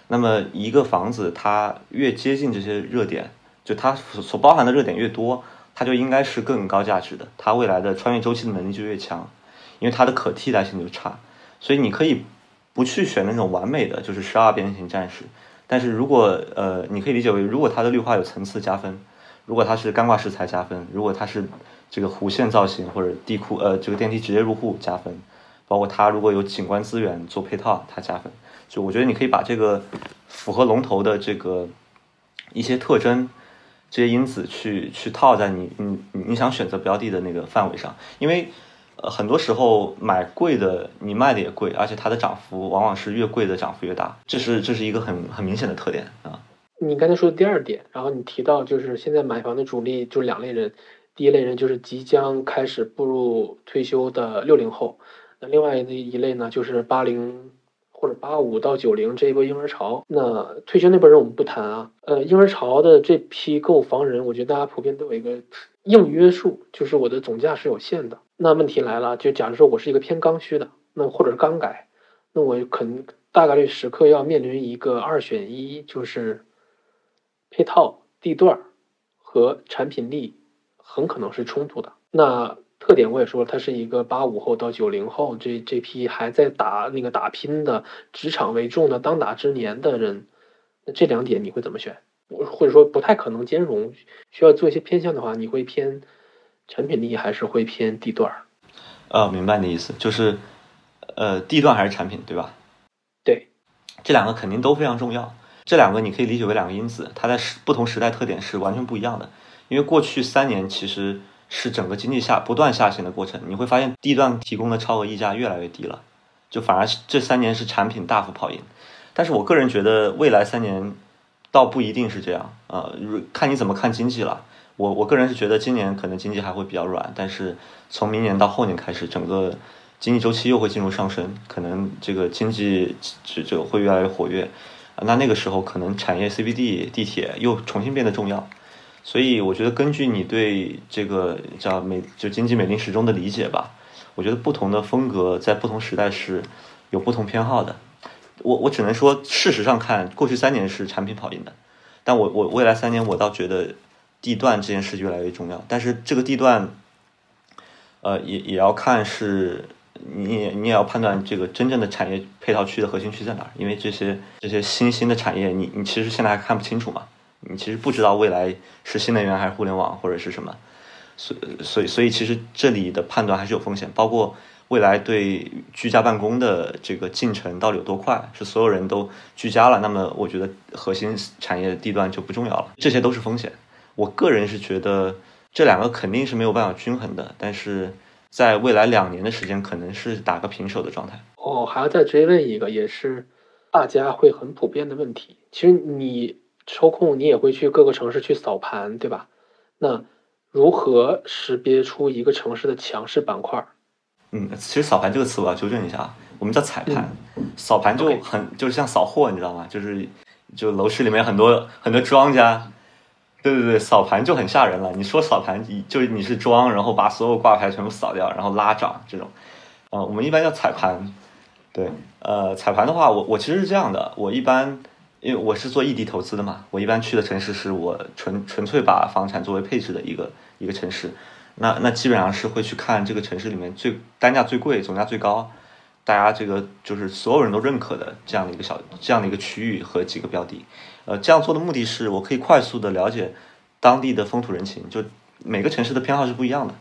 那么一个房子，它越接近这些热点，就它所包含的热点越多，它就应该是更高价值的，它未来的穿越周期的能力就越强，因为它的可替代性就差。所以你可以不去选那种完美的，就是十二边形战士。但是如果呃，你可以理解为，如果它的绿化有层次加分，如果它是干挂石材加分，如果它是这个弧线造型或者地库呃这个电梯直接入户加分，包括它如果有景观资源做配套，它加分。就我觉得你可以把这个符合龙头的这个一些特征、这些因子去去套在你你你想选择标的的那个范围上，因为呃很多时候买贵的你卖的也贵，而且它的涨幅往往是越贵的涨幅越大，这是这是一个很很明显的特点啊。你刚才说的第二点，然后你提到就是现在买房的主力就两类人，第一类人就是即将开始步入退休的六零后，那另外一一类呢就是八零。或者八五到九零这一波婴儿潮。那退休那波人我们不谈啊，呃，婴儿潮的这批购房人，我觉得大家普遍都有一个硬约束，就是我的总价是有限的。那问题来了，就假如说我是一个偏刚需的，那或者是刚改，那我肯大概率时刻要面临一个二选一，就是配套、地段和产品力很可能是冲突的。那特点我也说了，它是一个八五后到九零后这这批还在打那个打拼的职场为重的当打之年的人，那这两点你会怎么选？或者说不太可能兼容，需要做一些偏向的话，你会偏产品力还是会偏地段儿？呃，明白你的意思，就是呃地段还是产品，对吧？对，这两个肯定都非常重要。这两个你可以理解为两个因子，它在时不同时代特点是完全不一样的。因为过去三年其实。是整个经济下不断下行的过程，你会发现地段提供的超额溢价越来越低了，就反而是这三年是产品大幅跑赢。但是我个人觉得未来三年倒不一定是这样啊，看你怎么看经济了。我我个人是觉得今年可能经济还会比较软，但是从明年到后年开始，整个经济周期又会进入上升，可能这个经济就就会越来越活跃。那那个时候可能产业 CBD 地铁又重新变得重要。所以我觉得，根据你对这个叫美就经济美林时钟的理解吧，我觉得不同的风格在不同时代是有不同偏好的。我我只能说，事实上看，过去三年是产品跑赢的，但我我未来三年我倒觉得地段这件事越来越重要。但是这个地段，呃，也也要看是你你也要判断这个真正的产业配套区的核心区在哪儿，因为这些这些新兴的产业，你你其实现在还看不清楚嘛。你其实不知道未来是新能源还是互联网或者是什么，所所以所以其实这里的判断还是有风险，包括未来对居家办公的这个进程到底有多快，是所有人都居家了，那么我觉得核心产业地段就不重要了，这些都是风险。我个人是觉得这两个肯定是没有办法均衡的，但是在未来两年的时间可能是打个平手的状态。哦，还要再追问一个，也是大家会很普遍的问题，其实你。抽空你也会去各个城市去扫盘，对吧？那如何识别出一个城市的强势板块？嗯，其实扫盘这个词我要纠正一下啊，我们叫踩盘，扫盘就很就是像扫货，你知道吗？就是就楼市里面很多很多庄家，对对对，扫盘就很吓人了。你说扫盘，就你是庄，然后把所有挂牌全部扫掉，然后拉涨这种。啊，我们一般叫踩盘。对，呃，踩盘的话，我我其实是这样的，我一般。因为我是做异地投资的嘛，我一般去的城市是我纯纯粹把房产作为配置的一个一个城市，那那基本上是会去看这个城市里面最单价最贵、总价最高，大家这个就是所有人都认可的这样的一个小这样的一个区域和几个标的，呃，这样做的目的是我可以快速的了解当地的风土人情，就每个城市的偏好是不一样的，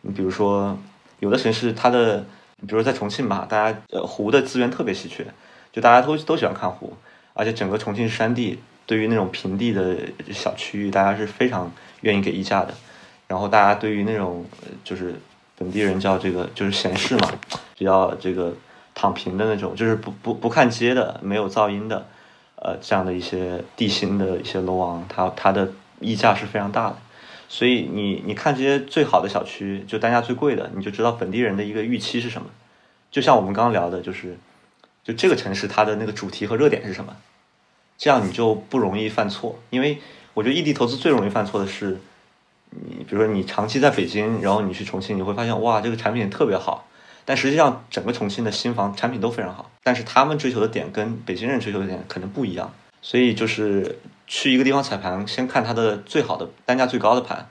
你比如说有的城市它的，比如在重庆吧，大家呃湖的资源特别稀缺，就大家都都喜欢看湖。而且整个重庆山地，对于那种平地的小区域，大家是非常愿意给溢价的。然后大家对于那种就是本地人叫这个就是闲适嘛，比较这个躺平的那种，就是不不不看街的，没有噪音的，呃，这样的一些地形的一些楼王，它它的溢价是非常大的。所以你你看这些最好的小区，就单价最贵的，你就知道本地人的一个预期是什么。就像我们刚刚聊的，就是。就这个城市，它的那个主题和热点是什么？这样你就不容易犯错。因为我觉得异地投资最容易犯错的是，你比如说你长期在北京，然后你去重庆，你会发现哇，这个产品特别好，但实际上整个重庆的新房产品都非常好，但是他们追求的点跟北京人追求的点可能不一样。所以就是去一个地方踩盘，先看它的最好的单价最高的盘，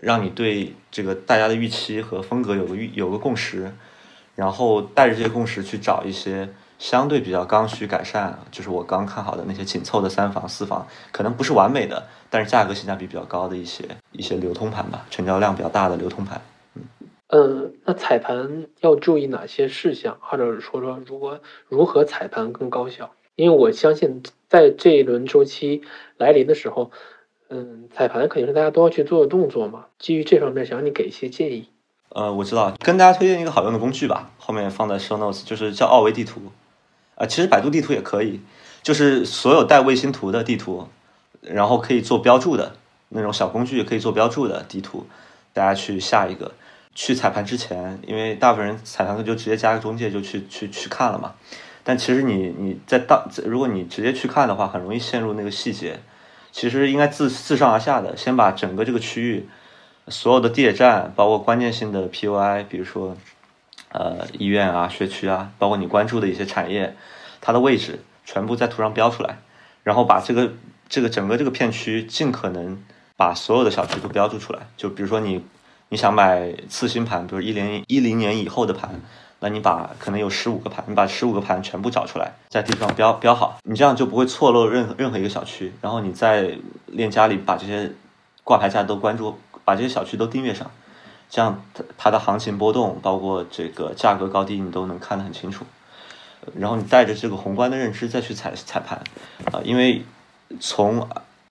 让你对这个大家的预期和风格有个预有个共识，然后带着这些共识去找一些。相对比较刚需改善，就是我刚看好的那些紧凑的三房四房，可能不是完美的，但是价格性价比比较高的一些一些流通盘吧，成交量比较大的流通盘。嗯，那彩盘要注意哪些事项，或者说说如果如何彩盘更高效？因为我相信在这一轮周期来临的时候，嗯，彩盘肯定是大家都要去做的动作嘛。基于这方面，想让你给一些建议。呃，我知道，跟大家推荐一个好用的工具吧，后面放在 show notes，就是叫奥维地图。啊，其实百度地图也可以，就是所有带卫星图的地图，然后可以做标注的那种小工具，可以做标注的地图，大家去下一个。去踩盘之前，因为大部分人踩盘就直接加个中介就去去去看了嘛。但其实你你在当如果你直接去看的话，很容易陷入那个细节。其实应该自自上而下的，先把整个这个区域所有的地铁站，包括关键性的 POI，比如说呃医院啊、学区啊，包括你关注的一些产业，它的位置全部在图上标出来，然后把这个这个整个这个片区尽可能把所有的小区都标注出来。就比如说你你想买次新盘，比如一零一零年以后的盘。那你把可能有十五个盘，你把十五个盘全部找出来，在地图上标标好，你这样就不会错漏任何任何一个小区。然后你在链家里把这些挂牌价都关注，把这些小区都订阅上，这样它它的行情波动，包括这个价格高低，你都能看得很清楚。然后你带着这个宏观的认知再去踩踩盘，啊，因为从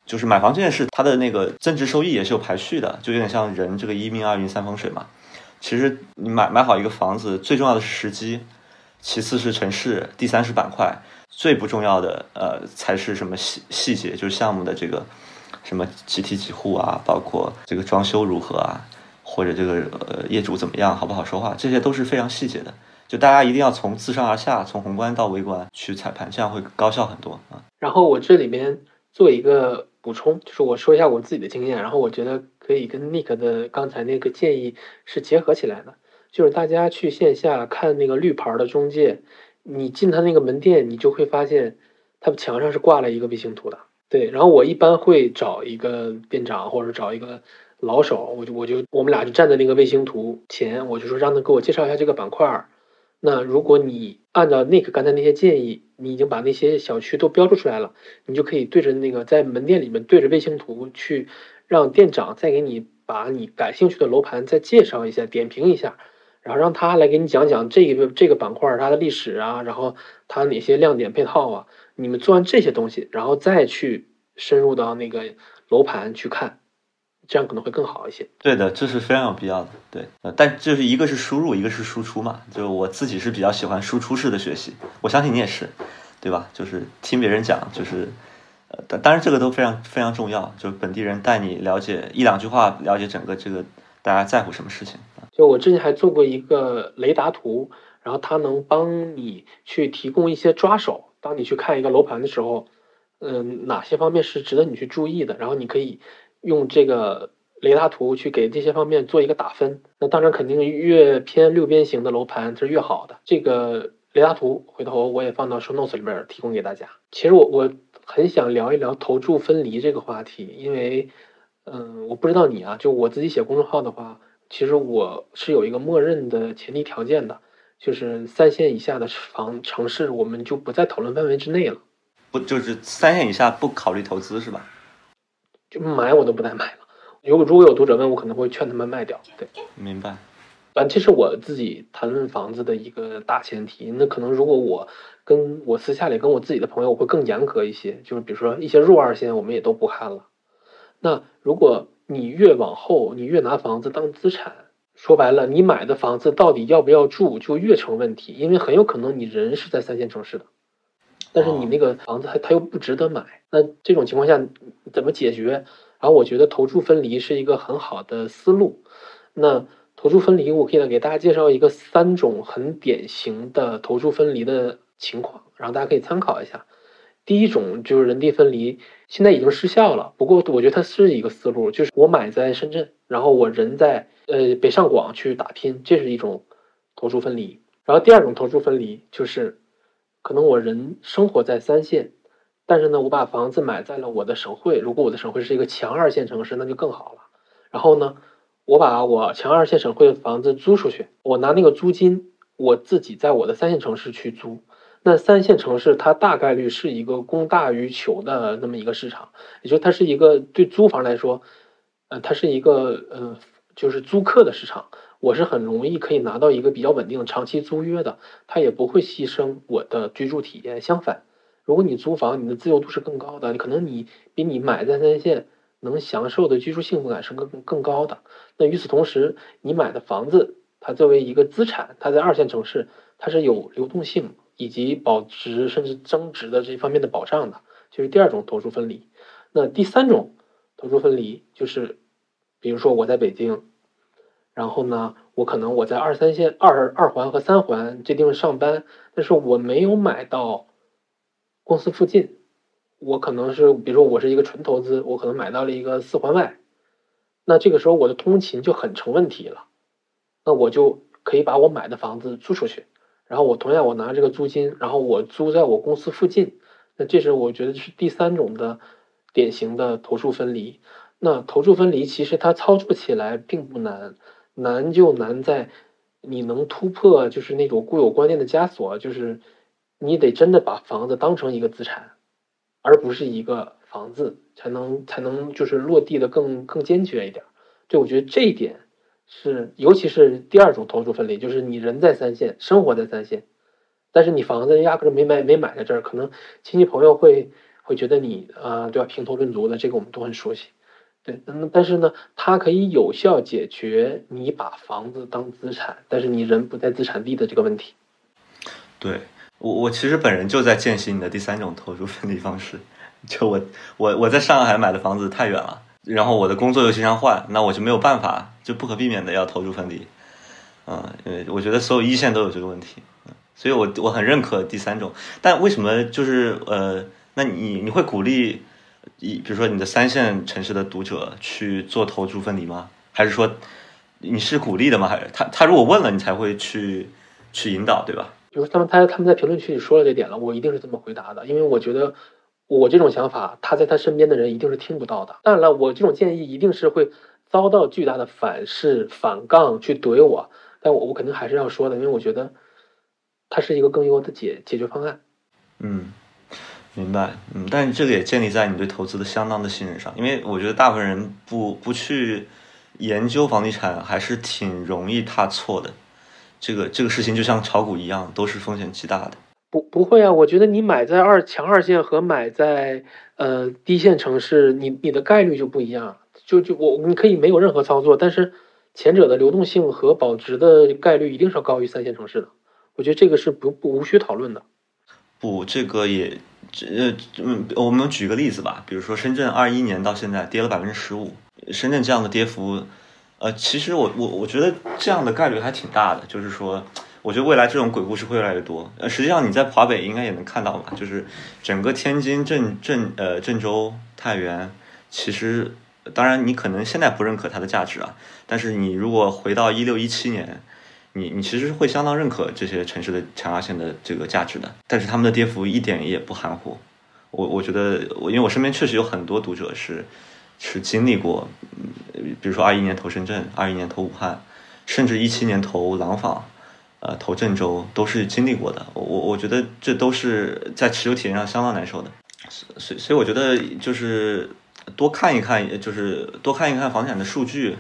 就是买房这件事，它的那个增值收益也是有排序的，就有点像人这个一命二运三风水嘛。其实你买买好一个房子，最重要的是时机，其次是城市，第三是板块，最不重要的呃才是什么细细节，就是项目的这个什么几梯几户啊，包括这个装修如何啊，或者这个呃业主怎么样，好不好说话，这些都是非常细节的。就大家一定要从自上而下，从宏观到微观去踩盘，这样会高效很多啊。然后我这里边做一个补充，就是我说一下我自己的经验，然后我觉得。可以跟 Nick 的刚才那个建议是结合起来的，就是大家去线下看那个绿牌的中介，你进他那个门店，你就会发现他墙上是挂了一个卫星图的。对，然后我一般会找一个店长或者找一个老手，我就我就我们俩就站在那个卫星图前，我就说让他给我介绍一下这个板块。那如果你按照 Nick 刚才那些建议，你已经把那些小区都标注出来了，你就可以对着那个在门店里面对着卫星图去。让店长再给你把你感兴趣的楼盘再介绍一下，点评一下，然后让他来给你讲讲这个这个板块它的历史啊，然后它哪些亮点配套啊，你们做完这些东西，然后再去深入到那个楼盘去看，这样可能会更好一些。对的，这是非常有必要的。对，呃，但就是一个是输入，一个是输出嘛。就我自己是比较喜欢输出式的学习，我相信你也是，对吧？就是听别人讲，就是。当当然，这个都非常非常重要。就本地人带你了解一两句话，了解整个这个大家在乎什么事情。就我之前还做过一个雷达图，然后它能帮你去提供一些抓手。当你去看一个楼盘的时候，嗯，哪些方面是值得你去注意的？然后你可以用这个雷达图去给这些方面做一个打分。那当然，肯定越偏六边形的楼盘是越好的。这个雷达图回头我也放到 show notes 里边提供给大家。其实我我。很想聊一聊投注分离这个话题，因为，嗯，我不知道你啊，就我自己写公众号的话，其实我是有一个默认的前提条件的，就是三线以下的房城市，我们就不在讨论范围之内了。不，就是三线以下不考虑投资是吧？就买我都不带买了。如果如果有读者问我，可能会劝他们卖掉。对，明白。反正这是我自己谈论房子的一个大前提。那可能如果我跟我私下里跟我自己的朋友，我会更严格一些。就是比如说一些弱二线，我们也都不看了。那如果你越往后，你越拿房子当资产，说白了，你买的房子到底要不要住，就越成问题。因为很有可能你人是在三线城市的，但是你那个房子它它又不值得买。那这种情况下怎么解决？然后我觉得投注分离是一个很好的思路。那投注分离，我可以给大家介绍一个三种很典型的投注分离的情况，然后大家可以参考一下。第一种就是人地分离，现在已经失效了，不过我觉得它是一个思路，就是我买在深圳，然后我人在呃北上广去打拼，这是一种投注分离。然后第二种投注分离就是，可能我人生活在三线，但是呢，我把房子买在了我的省会，如果我的省会是一个强二线城市，那就更好了。然后呢？我把我强二线省会的房子租出去，我拿那个租金，我自己在我的三线城市去租。那三线城市它大概率是一个供大于求的那么一个市场，也就它是一个对租房来说，呃，它是一个呃，就是租客的市场。我是很容易可以拿到一个比较稳定的长期租约的，它也不会牺牲我的居住体验。相反，如果你租房，你的自由度是更高的，可能你比你买在三线。能享受的居住幸福感是更更高的。那与此同时，你买的房子，它作为一个资产，它在二线城市，它是有流动性以及保值甚至增值的这方面的保障的，就是第二种投注分离。那第三种投注分离就是，比如说我在北京，然后呢，我可能我在二三线、二二环和三环这地方上班，但是我没有买到公司附近，我可能是比如说我是一个纯投资，我可能买到了一个四环外，那这个时候我的通勤就很成问题了，那我就可以把我买的房子租出去，然后我同样我拿这个租金，然后我租在我公司附近，那这是我觉得是第三种的典型的投诉分离。那投诉分离其实它操作起来并不难。难就难在你能突破，就是那种固有观念的枷锁，就是你得真的把房子当成一个资产，而不是一个房子，才能才能就是落地的更更坚决一点。对，我觉得这一点是，尤其是第二种投诉分离，就是你人在三线，生活在三线，但是你房子压根儿没买没买在这儿，可能亲戚朋友会会觉得你啊，对吧？评头论足的，这个我们都很熟悉。对，嗯，但是呢，它可以有效解决你把房子当资产，但是你人不在资产地的这个问题。对我，我其实本人就在践行你的第三种投入分离方式。就我，我我在上海买的房子太远了，然后我的工作又经常换，那我就没有办法，就不可避免的要投入分离。嗯，因为我觉得所有一线都有这个问题，所以我我很认可第三种。但为什么就是呃，那你你会鼓励？一，比如说你的三线城市的读者去做投注分离吗？还是说你是鼓励的吗？还是他他如果问了你才会去去引导，对吧？比如他们他他们在评论区里说了这点了，我一定是这么回答的，因为我觉得我这种想法他在他身边的人一定是听不到的。当然了，我这种建议一定是会遭到巨大的反噬、反杠去怼我，但我我肯定还是要说的，因为我觉得它是一个更优的解解决方案。嗯。明白，嗯，但这个也建立在你对投资的相当的信任上，因为我觉得大部分人不不去研究房地产，还是挺容易踏错的。这个这个事情就像炒股一样，都是风险极大的。不不会啊，我觉得你买在二强二线和买在呃低线城市，你你的概率就不一样。就就我你可以没有任何操作，但是前者的流动性和保值的概率一定是要高于三线城市的。我觉得这个是不不无需讨论的。不，这个也。这呃嗯，我们举个例子吧，比如说深圳二一年到现在跌了百分之十五，深圳这样的跌幅，呃，其实我我我觉得这样的概率还挺大的，就是说，我觉得未来这种鬼故事会越来越多。呃，实际上你在华北应该也能看到吧，就是整个天津、郑郑呃郑州、太原，其实当然你可能现在不认可它的价值啊，但是你如果回到一六一七年。你你其实会相当认可这些城市的强压线的这个价值的，但是他们的跌幅一点也不含糊。我我觉得我因为我身边确实有很多读者是是经历过，比如说二一年投深圳，二一年投武汉，甚至一七年投廊坊，呃投郑州都是经历过的。我我觉得这都是在持有体验上相当难受的。所所以我觉得就是多看一看，就是多看一看房产的数据。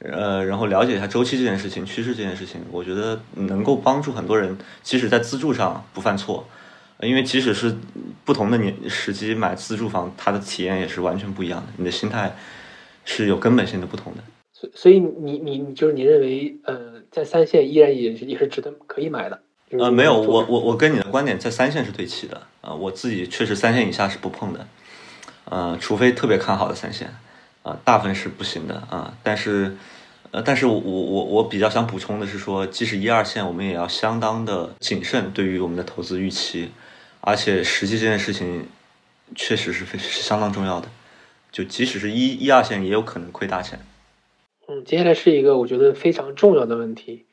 呃，然后了解一下周期这件事情、趋势这件事情，我觉得能够帮助很多人，即使在资助上不犯错，因为即使是不同的年时机买自住房，它的体验也是完全不一样的，你的心态是有根本性的不同的。所所以你你就是你认为，呃，在三线依然也也是值得可以买的。呃，没有，我我我跟你的观点在三线是对齐的啊，我自己确实三线以下是不碰的，呃，除非特别看好的三线。啊，大部分是不行的啊，但是，呃，但是我我我比较想补充的是说，即使一二线，我们也要相当的谨慎对于我们的投资预期，而且实际这件事情确实是非是相当重要的，就即使是一一二线，也有可能亏大钱。嗯，接下来是一个我觉得非常重要的问题，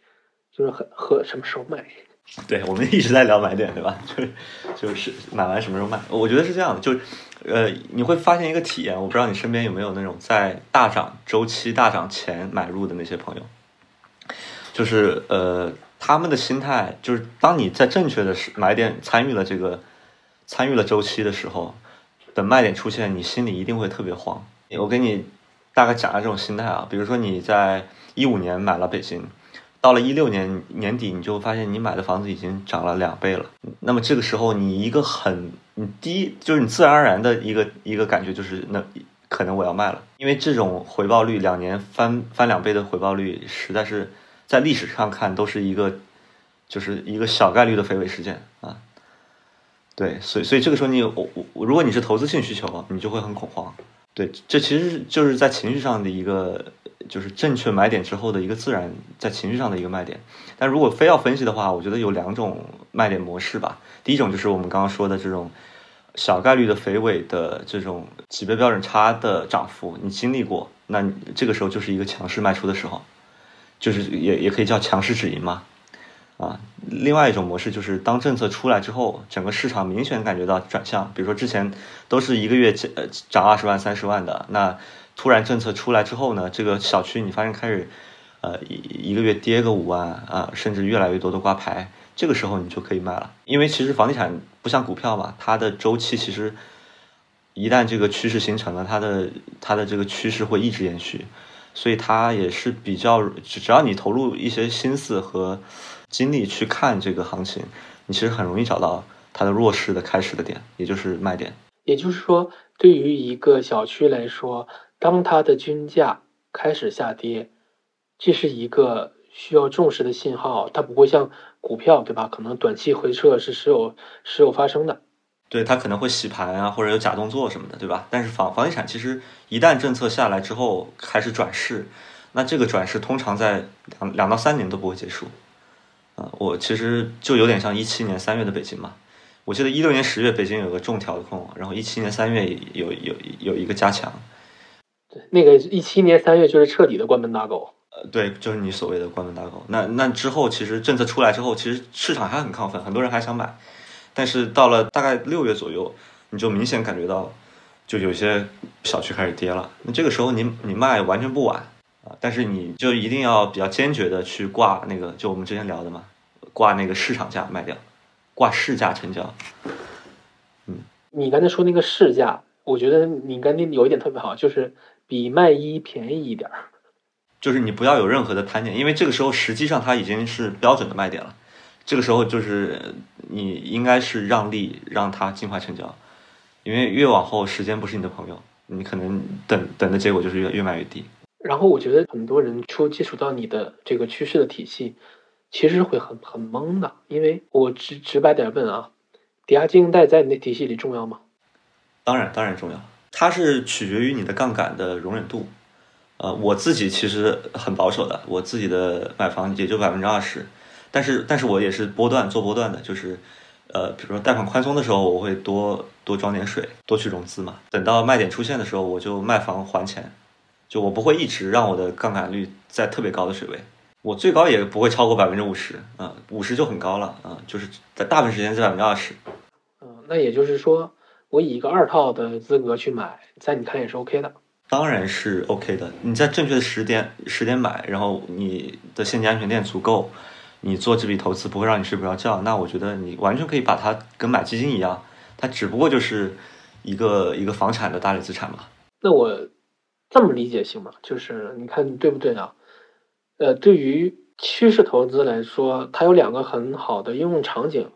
就是和和什么时候买。对，我们一直在聊买点，对吧？*laughs* 就是就是买完什么时候卖？我觉得是这样的，就是。呃，你会发现一个体验，我不知道你身边有没有那种在大涨周期大涨前买入的那些朋友，就是呃，他们的心态就是，当你在正确的时买点参与了这个参与了周期的时候，等卖点出现，你心里一定会特别慌。我给你大概讲下这种心态啊，比如说你在一五年买了北京。到了一六年年底，你就发现你买的房子已经涨了两倍了。那么这个时候，你一个很，你第一就是你自然而然的一个一个感觉就是，那可能我要卖了，因为这种回报率两年翻翻两倍的回报率，实在是在历史上看都是一个，就是一个小概率的非伪事件啊。对，所以所以这个时候你我我如果你是投资性需求，你就会很恐慌。对，这其实就是在情绪上的一个。就是正确买点之后的一个自然在情绪上的一个卖点。但如果非要分析的话，我觉得有两种卖点模式吧。第一种就是我们刚刚说的这种小概率的肥尾的这种级别标准差的涨幅，你经历过，那这个时候就是一个强势卖出的时候，就是也也可以叫强势止盈嘛。啊，另外一种模式就是当政策出来之后，整个市场明显感觉到转向，比如说之前都是一个月呃涨二十万、三十万的，那突然政策出来之后呢，这个小区你发现开始呃一一个月跌个五万啊，甚至越来越多的挂牌，这个时候你就可以卖了，因为其实房地产不像股票嘛，它的周期其实一旦这个趋势形成了，它的它的这个趋势会一直延续，所以它也是比较只只要你投入一些心思和。精力去看这个行情，你其实很容易找到它的弱势的开始的点，也就是卖点。也就是说，对于一个小区来说，当它的均价开始下跌，这是一个需要重视的信号。它不会像股票，对吧？可能短期回撤是时有时有发生的。对，它可能会洗盘啊，或者有假动作什么的，对吧？但是房房地产其实一旦政策下来之后开始转势，那这个转势通常在两两到三年都不会结束。啊，我其实就有点像一七年三月的北京嘛。我记得一六年十月北京有个重调控，然后一七年三月有有有一个加强。对，那个一七年三月就是彻底的关门打狗。呃，对，就是你所谓的关门打狗。那那之后，其实政策出来之后，其实市场还很亢奋，很多人还想买。但是到了大概六月左右，你就明显感觉到，就有些小区开始跌了。那这个时候你你卖完全不晚啊。但是你就一定要比较坚决的去挂那个，就我们之前聊的嘛，挂那个市场价卖掉，挂市价成交。嗯，你刚才说那个市价，我觉得你刚才有一点特别好，就是比卖一便宜一点儿。就是你不要有任何的贪念，因为这个时候实际上它已经是标准的卖点了。这个时候就是你应该是让利，让它尽快成交，因为越往后时间不是你的朋友，你可能等等的结果就是越越卖越低。然后我觉得很多人初接触到你的这个趋势的体系，其实会很很懵的，因为我直直白点问啊，抵押经营贷在你的体系里重要吗？当然当然重要，它是取决于你的杠杆的容忍度。呃，我自己其实很保守的，我自己的买房也就百分之二十，但是但是我也是波段做波段的，就是呃，比如说贷款宽松的时候，我会多多装点水，多去融资嘛，等到卖点出现的时候，我就卖房还钱。就我不会一直让我的杠杆率在特别高的水位，我最高也不会超过百分之五十，啊，五十就很高了，啊，就是在大部分时间在百分之二十。嗯，那也就是说，我以一个二套的资格去买，在你看也是 OK 的。当然是 OK 的，你在正确的时点时点买，然后你的现金安全垫足够，你做这笔投资不会让你睡不着觉，那我觉得你完全可以把它跟买基金一样，它只不过就是一个一个房产的大类资产嘛。那我。这么理解行吗？就是你看对不对啊？呃，对于趋势投资来说，它有两个很好的应用场景。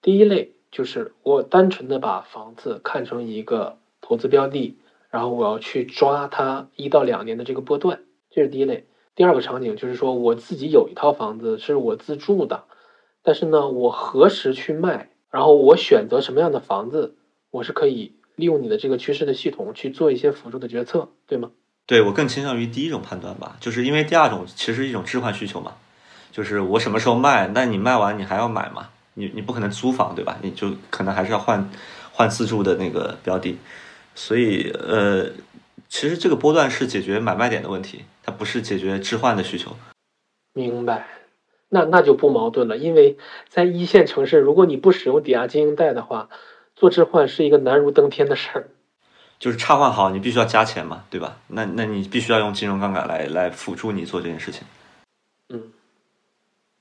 第一类就是我单纯的把房子看成一个投资标的，然后我要去抓它一到两年的这个波段，这是第一类。第二个场景就是说我自己有一套房子是我自住的，但是呢，我何时去卖，然后我选择什么样的房子，我是可以。利用你的这个趋势的系统去做一些辅助的决策，对吗？对我更倾向于第一种判断吧，就是因为第二种其实一种置换需求嘛，就是我什么时候卖，那你卖完你还要买嘛？你你不可能租房对吧？你就可能还是要换换自住的那个标的，所以呃，其实这个波段是解决买卖点的问题，它不是解决置换的需求。明白，那那就不矛盾了，因为在一线城市，如果你不使用抵押经营贷的话。做置换是一个难如登天的事儿，就是差换好，你必须要加钱嘛，对吧？那那你必须要用金融杠杆来来辅助你做这件事情。嗯，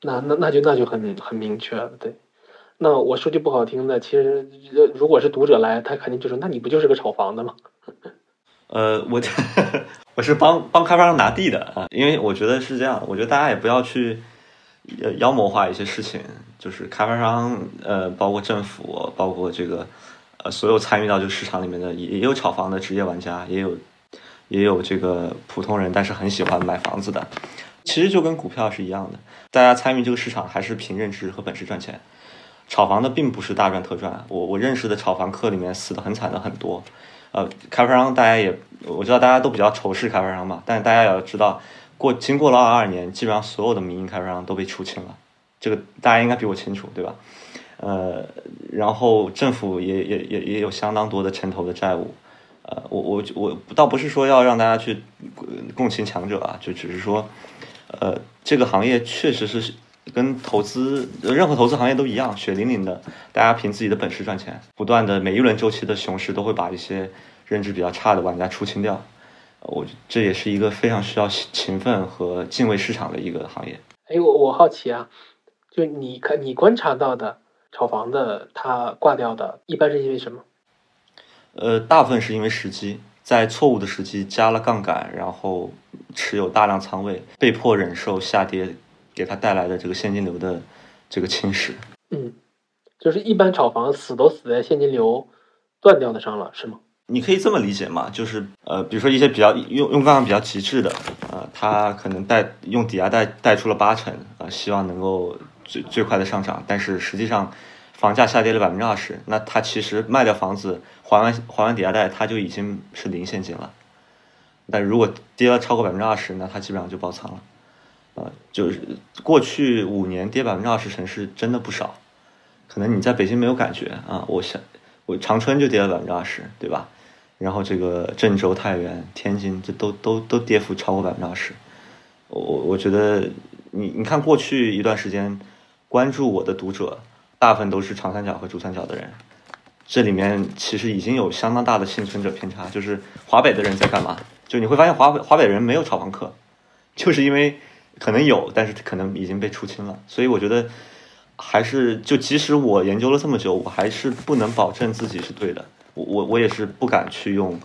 那那那就那就很很明确了，对。那我说句不好听的，其实如果是读者来，他肯定就说：“那你不就是个炒房的吗？” *laughs* 呃，我 *laughs* 我是帮帮开发商拿地的啊，因为我觉得是这样，我觉得大家也不要去。妖魔化一些事情，就是开发商，呃，包括政府，包括这个，呃，所有参与到这个市场里面的，也也有炒房的职业玩家，也有，也有这个普通人，但是很喜欢买房子的。其实就跟股票是一样的，大家参与这个市场还是凭认知和本事赚钱。炒房的并不是大赚特赚，我我认识的炒房客里面死的很惨的很多，呃，开发商大家也我知道大家都比较仇视开发商嘛，但大家也要知道，过经过了二二年，基本上所有的民营开发商都被出清了，这个大家应该比我清楚，对吧？呃，然后政府也也也也有相当多的城投的债务，呃，我我我倒不是说要让大家去共情强者啊，就只是说，呃，这个行业确实是跟投资任何投资行业都一样，血淋淋的，大家凭自己的本事赚钱，不断的每一轮周期的熊市都会把一些认知比较差的玩家出清掉，我这也是一个非常需要勤奋和敬畏市场的一个行业。哎，我我好奇啊，就你看你观察到的。炒房的它挂掉的，一般是因为什么？呃，大部分是因为时机，在错误的时机加了杠杆，然后持有大量仓位，被迫忍受下跌给他带来的这个现金流的这个侵蚀。嗯，就是一般炒房死都死在现金流断掉的上了，是吗？你可以这么理解嘛，就是呃，比如说一些比较用用杠杆比较极致的，呃，他可能贷用抵押贷贷出了八成，啊，希望能够。最最快的上涨，但是实际上房价下跌了百分之二十，那他其实卖掉房子还完还完抵押贷，他就已经是零现金了。但如果跌了超过百分之二十，那他基本上就爆仓了。呃，就是过去五年跌百分之二十城市真的不少，可能你在北京没有感觉啊，我想我长春就跌了百分之二十，对吧？然后这个郑州、太原、天津这都都都跌幅超过百分之二十。我我觉得你你看过去一段时间。关注我的读者，大部分都是长三角和珠三角的人，这里面其实已经有相当大的幸存者偏差。就是华北的人在干嘛？就你会发现华北华北人没有炒房客，就是因为可能有，但是可能已经被出清了。所以我觉得还是就即使我研究了这么久，我还是不能保证自己是对的。我我我也是不敢去用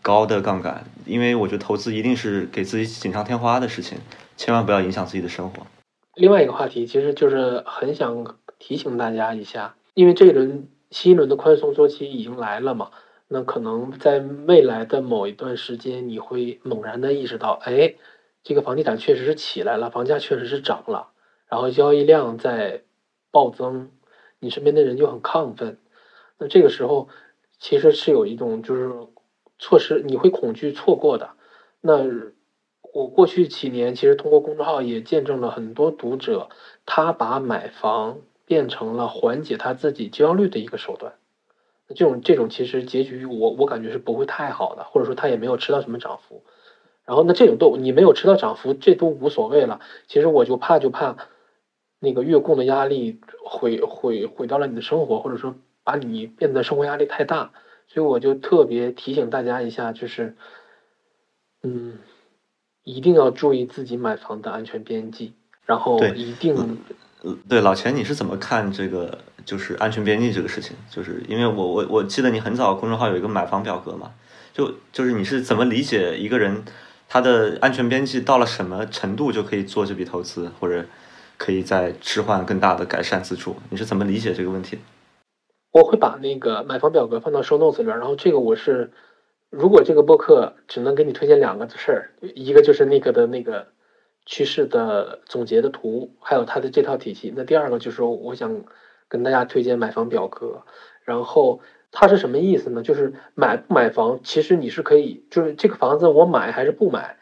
高的杠杆，因为我觉得投资一定是给自己锦上添花的事情，千万不要影响自己的生活。另外一个话题，其实就是很想提醒大家一下，因为这一轮新一轮的宽松周期已经来了嘛，那可能在未来的某一段时间，你会猛然的意识到，哎，这个房地产确实是起来了，房价确实是涨了，然后交易量在暴增，你身边的人就很亢奋，那这个时候其实是有一种就是错失，你会恐惧错过的，那。我过去几年其实通过公众号也见证了很多读者，他把买房变成了缓解他自己焦虑的一个手段。那这种这种其实结局我我感觉是不会太好的，或者说他也没有吃到什么涨幅。然后那这种都你没有吃到涨幅，这都无所谓了。其实我就怕就怕那个月供的压力毁毁毁到了你的生活，或者说把你变得生活压力太大。所以我就特别提醒大家一下，就是嗯。一定要注意自己买房的安全边际，然后一定，对老钱，你是怎么看这个就是安全边际这个事情？就是因为我我我记得你很早公众号有一个买房表格嘛，就就是你是怎么理解一个人他的安全边际到了什么程度就可以做这笔投资，或者可以再置换更大的改善自住？你是怎么理解这个问题？我会把那个买房表格放到 show notes 里边，然后这个我是。如果这个播客只能给你推荐两个事儿，一个就是那个的那个趋势的总结的图，还有它的这套体系。那第二个就是我想跟大家推荐买房表格。然后它是什么意思呢？就是买不买房，其实你是可以，就是这个房子我买还是不买，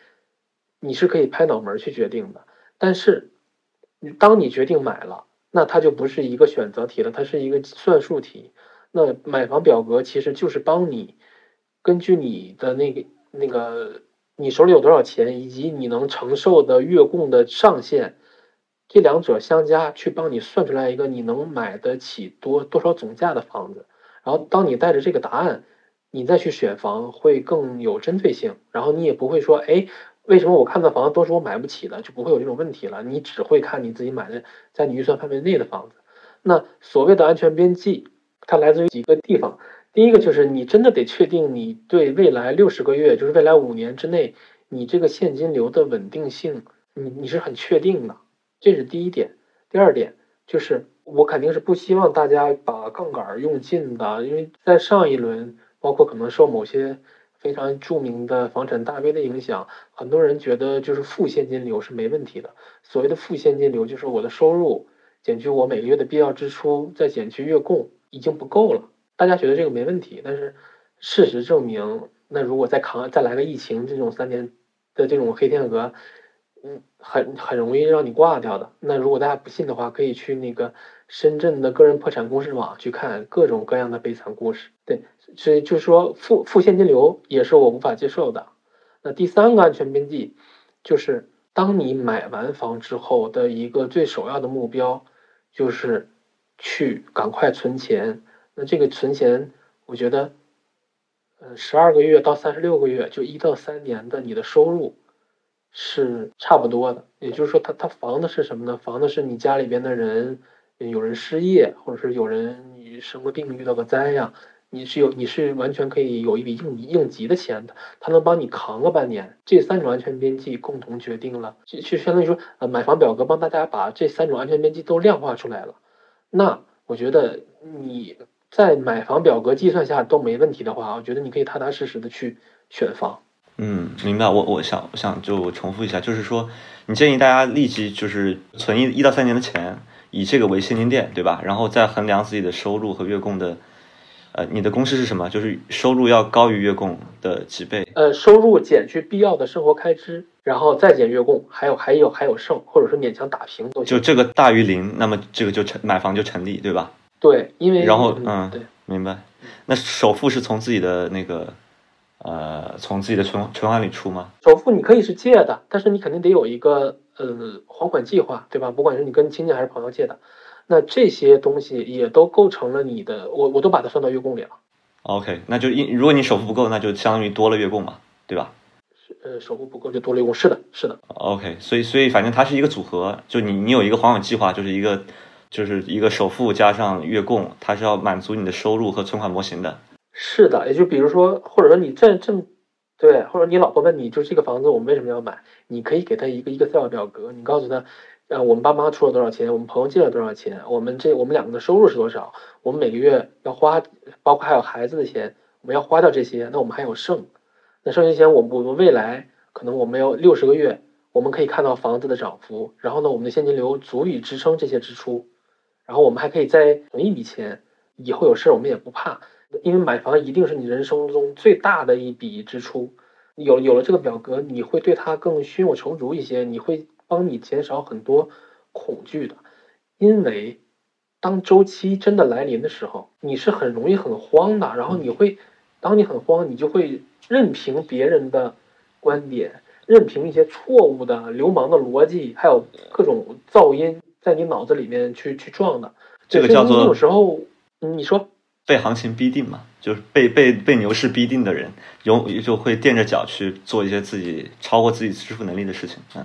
你是可以拍脑门去决定的。但是当你决定买了，那它就不是一个选择题了，它是一个算术题。那买房表格其实就是帮你。根据你的那个那个，你手里有多少钱，以及你能承受的月供的上限，这两者相加，去帮你算出来一个你能买得起多多少总价的房子。然后，当你带着这个答案，你再去选房会更有针对性。然后你也不会说，哎，为什么我看的房子都是我买不起的，就不会有这种问题了。你只会看你自己买的在你预算范围内的房子。那所谓的安全边际，它来自于几个地方。第一个就是你真的得确定你对未来六十个月，就是未来五年之内，你这个现金流的稳定性，你你是很确定的，这是第一点。第二点就是我肯定是不希望大家把杠杆用尽的，因为在上一轮，包括可能受某些非常著名的房产大 V 的影响，很多人觉得就是负现金流是没问题的。所谓的负现金流就是我的收入减去我每个月的必要支出，再减去月供已经不够了。大家觉得这个没问题，但是事实证明，那如果再扛再来个疫情这种三年的这种黑天鹅，嗯，很很容易让你挂掉的。那如果大家不信的话，可以去那个深圳的个人破产公示网去看各种各样的悲惨故事。对，所以就是说负负现金流也是我无法接受的。那第三个安全边际，就是当你买完房之后的一个最首要的目标，就是去赶快存钱。那这个存钱，我觉得，呃，十二个月到三十六个月，就一到三年的你的收入是差不多的。也就是说，它它防的是什么呢？防的是你家里边的人有人失业，或者是有人生个病遇到个灾呀。你是有，你是完全可以有一笔应应急的钱的，它能帮你扛个半年。这三种安全边际共同决定了，就就相当于说，呃，买房表格帮大家把这三种安全边际都量化出来了。那我觉得你在买房表格计算下都没问题的话，我觉得你可以踏踏实实的去选房。嗯，明白。我我想我想就重复一下，就是说，你建议大家立即就是存一一到三年的钱，以这个为现金垫，对吧？然后再衡量自己的收入和月供的。呃，你的公式是什么？就是收入要高于月供的几倍？呃，收入减去必要的生活开支，然后再减月供，还有还有还有剩，或者是勉强打平都行。就这个大于零，那么这个就成买房就成立，对吧？对，因为然后嗯，对，明白。那首付是从自己的那个呃，从自己的存存款里出吗？首付你可以是借的，但是你肯定得有一个呃还款计划，对吧？不管是你跟亲戚还是朋友借的。那这些东西也都构成了你的，我我都把它算到月供里了。OK，那就因如果你首付不够，那就相当于多了月供嘛，对吧？是呃，首付不够就多了月供，是的，是的。OK，所以所以反正它是一个组合，就你你有一个还款计划，就是一个就是一个首付加上月供，它是要满足你的收入和存款模型的。是的，也就比如说，或者说你这这对，或者你老婆问你，就这个房子我们为什么要买？你可以给他一个一个 Excel 表格，你告诉他。呃，我们爸妈出了多少钱？我们朋友借了多少钱？我们这我们两个的收入是多少？我们每个月要花，包括还有孩子的钱，我们要花掉这些，那我们还有剩。那剩下钱，我我们未来可能我们要六十个月，我们可以看到房子的涨幅，然后呢，我们的现金流足以支撑这些支出，然后我们还可以再存一笔钱，以后有事儿我们也不怕，因为买房一定是你人生中最大的一笔支出。有有了这个表格，你会对它更胸有成竹一些，你会。帮你减少很多恐惧的，因为当周期真的来临的时候，你是很容易很慌的。然后你会，当你很慌，你就会任凭别人的观点，任凭一些错误的、流氓的逻辑，还有各种噪音在你脑子里面去去撞的。这个叫做有时候你说被行情逼定嘛，就是被被被牛市逼定的人，有就会垫着脚去做一些自己超过自己支付能力的事情，嗯。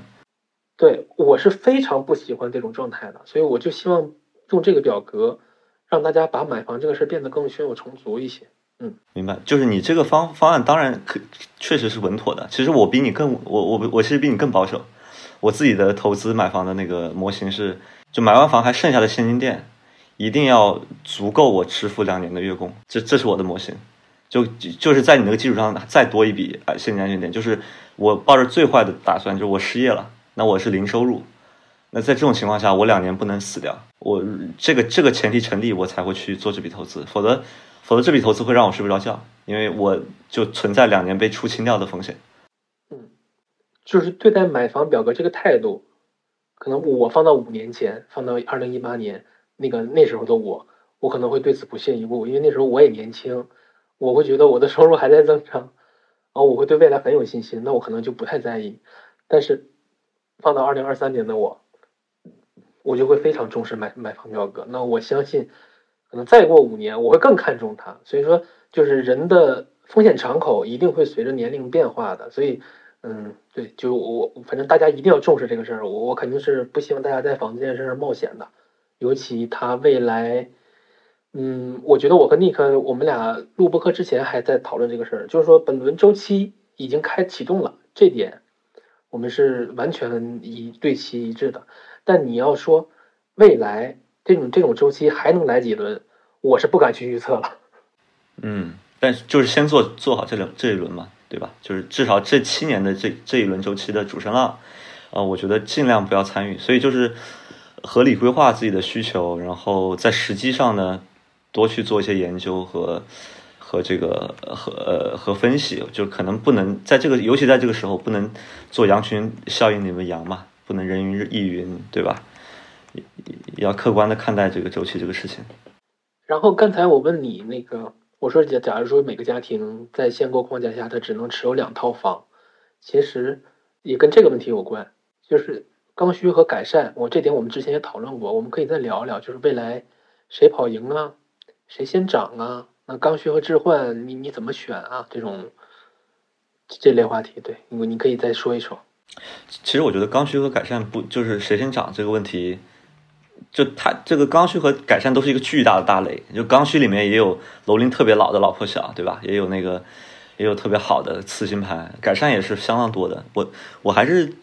对我是非常不喜欢这种状态的，所以我就希望用这个表格让大家把买房这个事变得更胸有成竹一些。嗯，明白，就是你这个方方案当然可确实是稳妥的。其实我比你更我我我其实比你更保守。我自己的投资买房的那个模型是，就买完房还剩下的现金垫一定要足够我支付两年的月供，这这是我的模型。就就是在你那个基础上再多一笔啊现金安全垫，就是我抱着最坏的打算，就是我失业了。那我是零收入，那在这种情况下，我两年不能死掉。我这个这个前提成立，我才会去做这笔投资，否则否则这笔投资会让我睡不着觉，因为我就存在两年被出清掉的风险。就是对待买房表格这个态度，可能我放到五年前，放到二零一八年那个那时候的我，我可能会对此不屑一顾，因为那时候我也年轻，我会觉得我的收入还在增长，然后我会对未来很有信心，那我可能就不太在意，但是。放到二零二三年的我，我就会非常重视买买房表格。那我相信，可能再过五年，我会更看重它。所以说，就是人的风险敞口一定会随着年龄变化的。所以，嗯，对，就我反正大家一定要重视这个事儿。我我肯定是不希望大家在房子这件事上冒险的，尤其他未来，嗯，我觉得我和尼克我们俩录播课之前还在讨论这个事儿，就是说本轮周期已经开启动了，这点。我们是完全一对齐一致的，但你要说未来这种这种周期还能来几轮，我是不敢去预测了。嗯，但是就是先做做好这两这一轮嘛，对吧？就是至少这七年的这这一轮周期的主升浪，啊，我觉得尽量不要参与。所以就是合理规划自己的需求，然后在时机上呢多去做一些研究和。和这个和呃和分析，就可能不能在这个，尤其在这个时候不能做羊群效应里面羊嘛，不能人云亦云，对吧？要客观的看待这个周期这个事情。然后刚才我问你那个，我说假假如说每个家庭在限购框架下，他只能持有两套房，其实也跟这个问题有关，就是刚需和改善。我这点我们之前也讨论过，我们可以再聊一聊，就是未来谁跑赢啊，谁先涨啊？那刚需和置换，你你怎么选啊？这种这类话题，对，你你可以再说一说。其实我觉得刚需和改善不就是谁先涨这个问题。就它这个刚需和改善都是一个巨大的大类，就刚需里面也有楼龄特别老的老破小，对吧？也有那个也有特别好的次新盘，改善也是相当多的。我我还是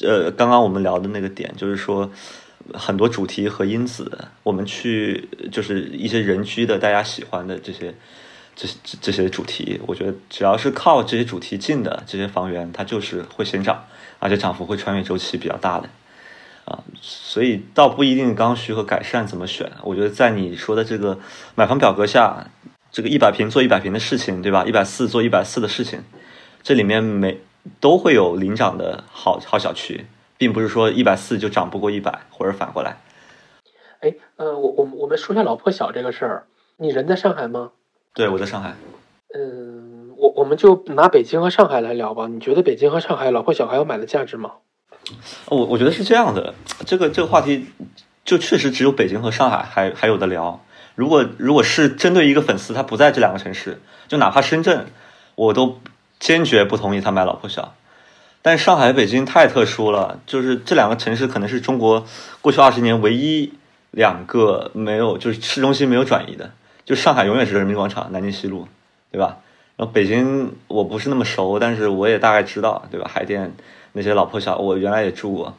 呃刚刚我们聊的那个点，就是说很多主题和因子，我们去就是一些人居的大家喜欢的这些这这这些主题，我觉得只要是靠这些主题进的这些房源，它就是会先涨，而且涨幅会穿越周期比较大的。啊，所以倒不一定刚需和改善怎么选。我觉得在你说的这个买房表格下，这个一百平做一百平的事情，对吧？一百四做一百四的事情，这里面每都会有领涨的好好小区，并不是说一百四就涨不过一百，或者反过来。哎，呃，我我我们说一下老破小这个事儿。你人在上海吗？对，我在上海。嗯，我我们就拿北京和上海来聊吧。你觉得北京和上海老破小还有买的价值吗？我我觉得是这样的，这个这个话题就确实只有北京和上海还还有的聊。如果如果是针对一个粉丝，他不在这两个城市，就哪怕深圳，我都坚决不同意他买老破小。但上海、北京太特殊了，就是这两个城市可能是中国过去二十年唯一两个没有就是市中心没有转移的。就上海永远是人民广场、南京西路，对吧？然后北京我不是那么熟，但是我也大概知道，对吧？海淀。那些老破小，我原来也住过，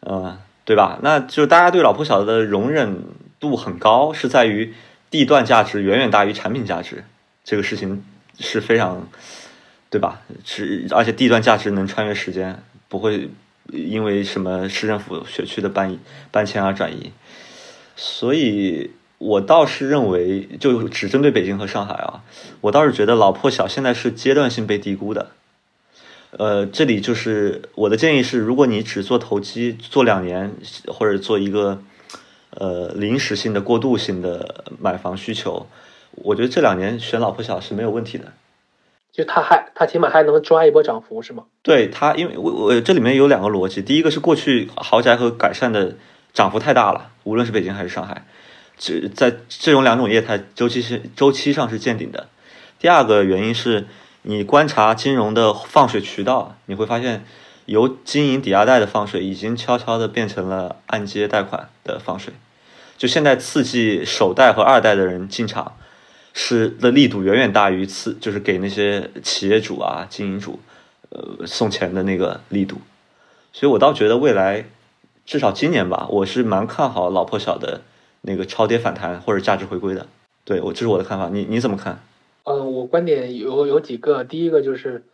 嗯，对吧？那就大家对老破小的容忍度很高，是在于地段价值远远大于产品价值，这个事情是非常，对吧？是而且地段价值能穿越时间，不会因为什么市政府学区的搬搬迁而转移，所以我倒是认为，就只针对北京和上海啊，我倒是觉得老破小现在是阶段性被低估的。呃，这里就是我的建议是，如果你只做投机，做两年或者做一个呃临时性的过渡性的买房需求，我觉得这两年选老破小是没有问题的。就他还他起码还能抓一波涨幅是吗？对他，因为我我这里面有两个逻辑，第一个是过去豪宅和改善的涨幅太大了，无论是北京还是上海，这在这种两种业态周期是周期上是见顶的。第二个原因是。你观察金融的放水渠道，你会发现，由经营抵押贷的放水已经悄悄的变成了按揭贷款的放水。就现在刺激首贷和二贷的人进场，是的力度远远大于刺，就是给那些企业主啊、经营主，呃送钱的那个力度。所以我倒觉得未来，至少今年吧，我是蛮看好老破小的那个超跌反弹或者价值回归的。对我，这是我的看法，你你怎么看？嗯，我观点有有几个，第一个就是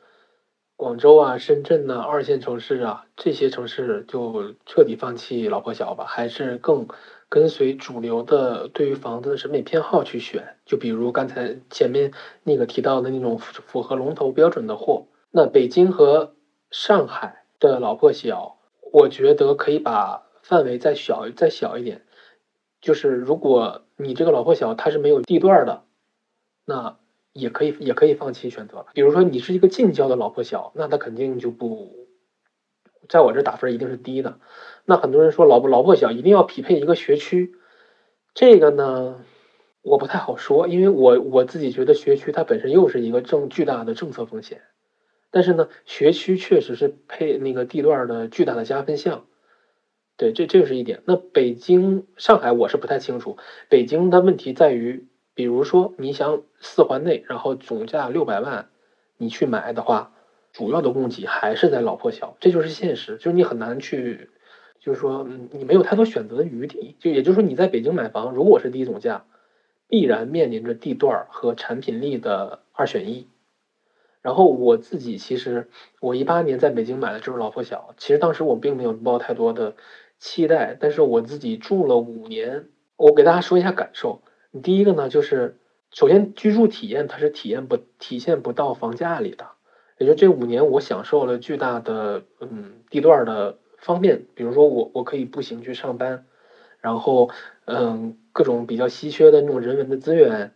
广州啊、深圳呐、二线城市啊，这些城市就彻底放弃老破小吧，还是更跟随主流的对于房子的审美偏好去选。就比如刚才前面那个提到的那种符合龙头标准的货。那北京和上海的老破小，我觉得可以把范围再小再小一点，就是如果你这个老破小它是没有地段的，那。也可以，也可以放弃选择。比如说，你是一个近郊的老破小，那它肯定就不在我这打分一定是低的。那很多人说老老破小一定要匹配一个学区，这个呢，我不太好说，因为我我自己觉得学区它本身又是一个正巨大的政策风险。但是呢，学区确实是配那个地段的巨大的加分项。对，这这是一点。那北京、上海我是不太清楚。北京的问题在于。比如说你想四环内，然后总价六百万，你去买的话，主要的供给还是在老破小，这就是现实，就是你很难去，就是说你没有太多选择的余地。就也就是说你在北京买房，如果是低总价，必然面临着地段和产品力的二选一。然后我自己其实我一八年在北京买的就是老破小，其实当时我并没有抱太多的期待，但是我自己住了五年，我给大家说一下感受。第一个呢，就是首先居住体验它是体验不体现不到房价里的，也就这五年我享受了巨大的嗯地段的方便，比如说我我可以步行去上班，然后嗯各种比较稀缺的那种人文的资源，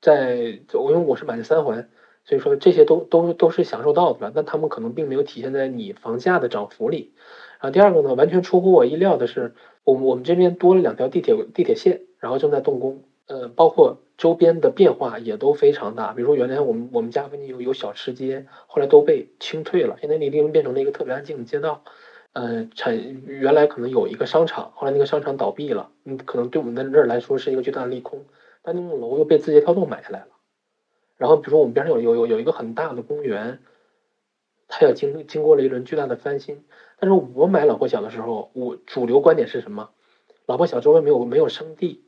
在我因为我是买的三环。所以说这些都都都是享受到的，但他们可能并没有体现在你房价的涨幅里。然后第二个呢，完全出乎我意料的是，我我们这边多了两条地铁地铁线，然后正在动工。呃，包括周边的变化也都非常大。比如说原来我们我们家附近有有小吃街，后来都被清退了，现在那地方变成了一个特别安静的街道。呃，产原来可能有一个商场，后来那个商场倒闭了，嗯，可能对我们在这儿来说是一个巨大的利空。但那栋楼又被字节跳动买下来了。然后，比如说我们边上有有有有一个很大的公园，它也经经过了一轮巨大的翻新。但是我买老破小的时候，我主流观点是什么？老破小周围没有没有生地，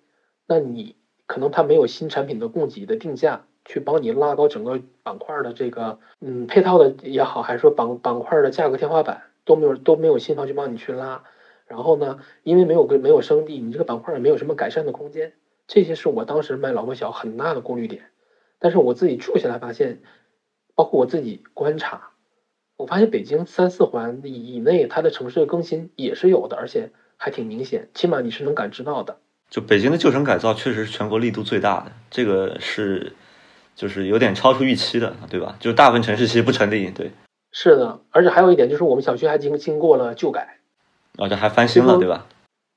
那你可能它没有新产品的供给的定价，去帮你拉高整个板块的这个嗯配套的也好，还是说板板块的价格天花板都没有都没有新房去帮你去拉。然后呢，因为没有跟没有生地，你这个板块也没有什么改善的空间。这些是我当时买老破小很大的顾虑点。但是我自己住下来发现，包括我自己观察，我发现北京三四环以内，它的城市更新也是有的，而且还挺明显，起码你是能感知到的。就北京的旧城改造确实是全国力度最大的，这个是就是有点超出预期的，对吧？就大部分城市其实不成立，对。是的，而且还有一点就是我们小区还经经过了旧改，哦，这还翻新了，对吧？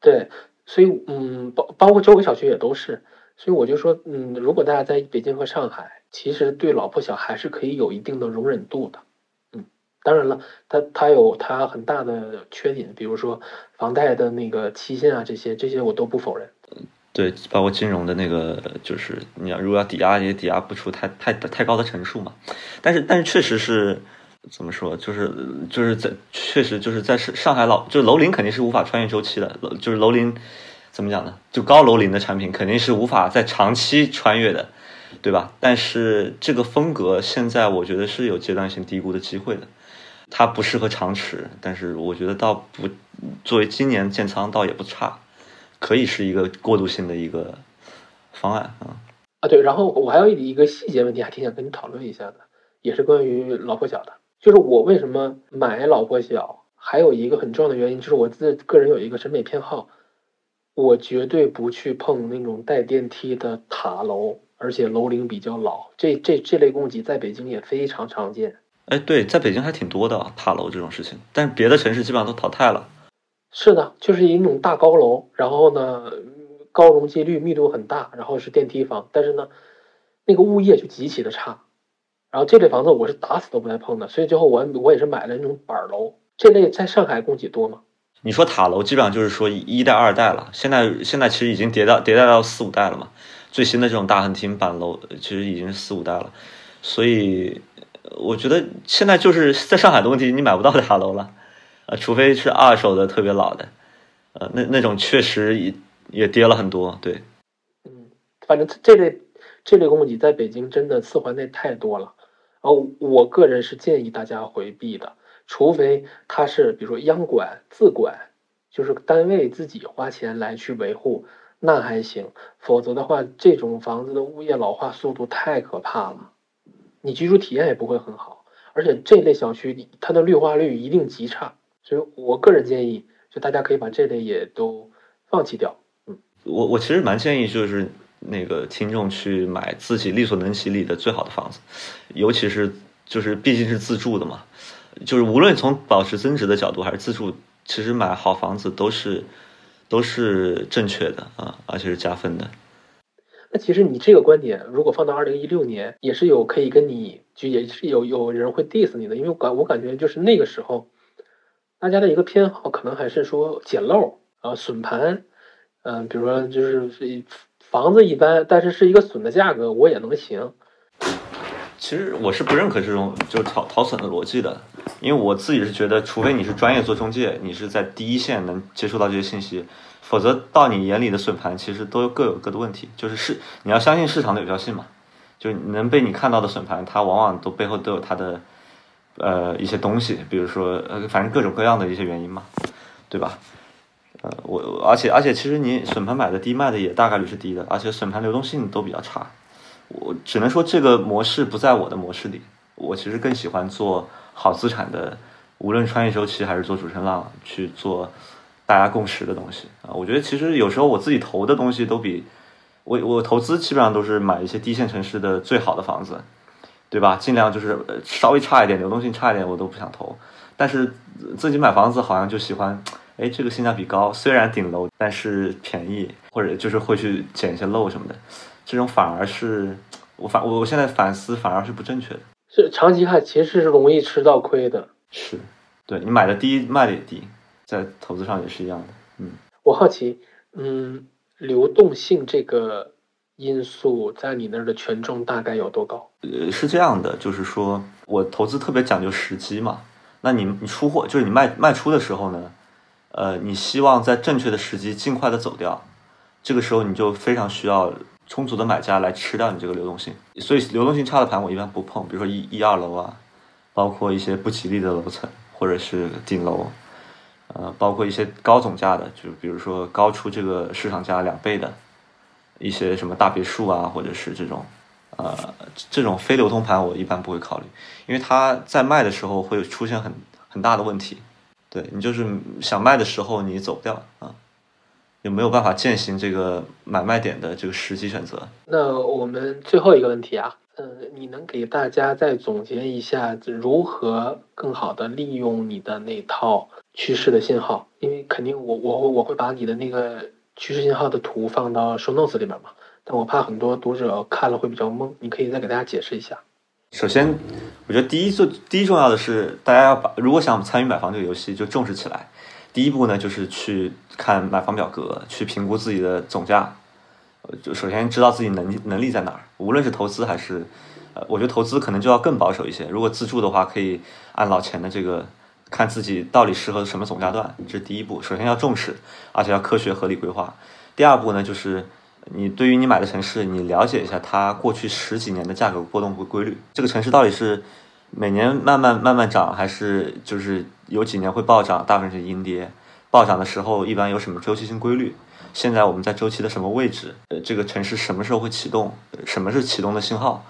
对，所以嗯，包包括周围小区也都是。所以我就说，嗯，如果大家在北京和上海，其实对老破小还是可以有一定的容忍度的，嗯，当然了，它它有它很大的缺点，比如说房贷的那个期限啊，这些这些我都不否认。对，包括金融的那个，就是你要如果要抵押，也抵押不出太太太高的成数嘛。但是但是确实是怎么说，就是就是在确实就是在上上海老就楼龄肯定是无法穿越周期的，就是楼龄。怎么讲呢？就高楼龄的产品肯定是无法在长期穿越的，对吧？但是这个风格现在我觉得是有阶段性低估的机会的，它不适合长持，但是我觉得倒不作为今年建仓倒也不差，可以是一个过渡性的一个方案啊。啊，对，然后我还有一个细节问题，还挺想跟你讨论一下的，也是关于老破小的，就是我为什么买老破小，还有一个很重要的原因就是我自个人有一个审美偏好。我绝对不去碰那种带电梯的塔楼，而且楼龄比较老。这这这类供给在北京也非常常见。哎，对，在北京还挺多的塔楼这种事情，但是别的城市基本上都淘汰了。是的，就是一种大高楼，然后呢，高容积率、密度很大，然后是电梯房，但是呢，那个物业就极其的差。然后这类房子我是打死都不带碰的，所以最后我我也是买了那种板楼。这类在上海供给多吗？你说塔楼基本上就是说一代二代了，现在现在其实已经迭代迭代到四五代了嘛。最新的这种大横厅板楼其实已经是四五代了，所以我觉得现在就是在上海的问题，你买不到塔楼了，呃，除非是二手的特别老的，呃，那那种确实也也跌了很多。对，嗯，反正这类这类供给在北京真的四环内太多了，然后我个人是建议大家回避的。除非它是比如说央管自管，就是单位自己花钱来去维护，那还行。否则的话，这种房子的物业老化速度太可怕了，你居住体验也不会很好。而且这类小区它的绿化率一定极差，所以我个人建议，就大家可以把这类也都放弃掉。嗯，我我其实蛮建议就是那个听众去买自己力所能及里的最好的房子，尤其是就是毕竟是自住的嘛。就是无论从保持增值的角度还是自住，其实买好房子都是都是正确的啊，而且是加分的。那其实你这个观点，如果放到二零一六年，也是有可以跟你就也是有有人会 diss 你的，因为感我感觉就是那个时候，大家的一个偏好可能还是说捡漏啊损盘，嗯，比如说就是房子一般，但是是一个损的价格，我也能行。其实我是不认可这种就是逃逃损的逻辑的，因为我自己是觉得，除非你是专业做中介，你是在第一线能接触到这些信息，否则到你眼里的损盘其实都各有各的问题。就是市你要相信市场的有效性嘛，就能被你看到的损盘，它往往都背后都有它的呃一些东西，比如说呃反正各种各样的一些原因嘛，对吧？呃我而且而且其实你损盘买的低卖的也大概率是低的，而且损盘流动性都比较差。我只能说这个模式不在我的模式里。我其实更喜欢做好资产的，无论穿越周期还是做主升浪，去做大家共识的东西啊。我觉得其实有时候我自己投的东西都比我我投资基本上都是买一些低线城市的最好的房子，对吧？尽量就是稍微差一点，流动性差一点我都不想投。但是自己买房子好像就喜欢，哎，这个性价比高，虽然顶楼，但是便宜，或者就是会去捡一些漏什么的，这种反而是我反我我现在反思反而是不正确的。是长期看其实是容易吃到亏的。是，对你买的低卖的也低，在投资上也是一样的。嗯，我好奇，嗯，流动性这个因素在你那儿的权重大概有多高？呃，是这样的，就是说我投资特别讲究时机嘛。那你你出货就是你卖卖出的时候呢，呃，你希望在正确的时机尽快的走掉，这个时候你就非常需要充足的买家来吃掉你这个流动性。所以流动性差的盘我一般不碰，比如说一一二楼啊，包括一些不吉利的楼层或者是顶楼，呃，包括一些高总价的，就比如说高出这个市场价两倍的一些什么大别墅啊，或者是这种。呃，这种非流通盘我一般不会考虑，因为它在卖的时候会出现很很大的问题。对你就是想卖的时候你走不掉啊，有没有办法践行这个买卖点的这个时机选择？那我们最后一个问题啊，嗯，你能给大家再总结一下如何更好的利用你的那套趋势的信号？因为肯定我我我会把你的那个趋势信号的图放到 show notes 里边嘛。但我怕很多读者看了会比较懵，你可以再给大家解释一下。首先，我觉得第一最第一重要的是，大家要把如果想参与买房这个游戏，就重视起来。第一步呢，就是去看买房表格，去评估自己的总价。就首先知道自己能能力在哪儿。无论是投资还是，呃，我觉得投资可能就要更保守一些。如果自住的话，可以按老钱的这个，看自己到底适合什么总价段。这是第一步，首先要重视，而且要科学合理规划。第二步呢，就是。你对于你买的城市，你了解一下它过去十几年的价格波动规规律。这个城市到底是每年慢慢慢慢涨，还是就是有几年会暴涨，大部分是阴跌。暴涨的时候一般有什么周期性规律？现在我们在周期的什么位置？呃，这个城市什么时候会启动？什么是启动的信号？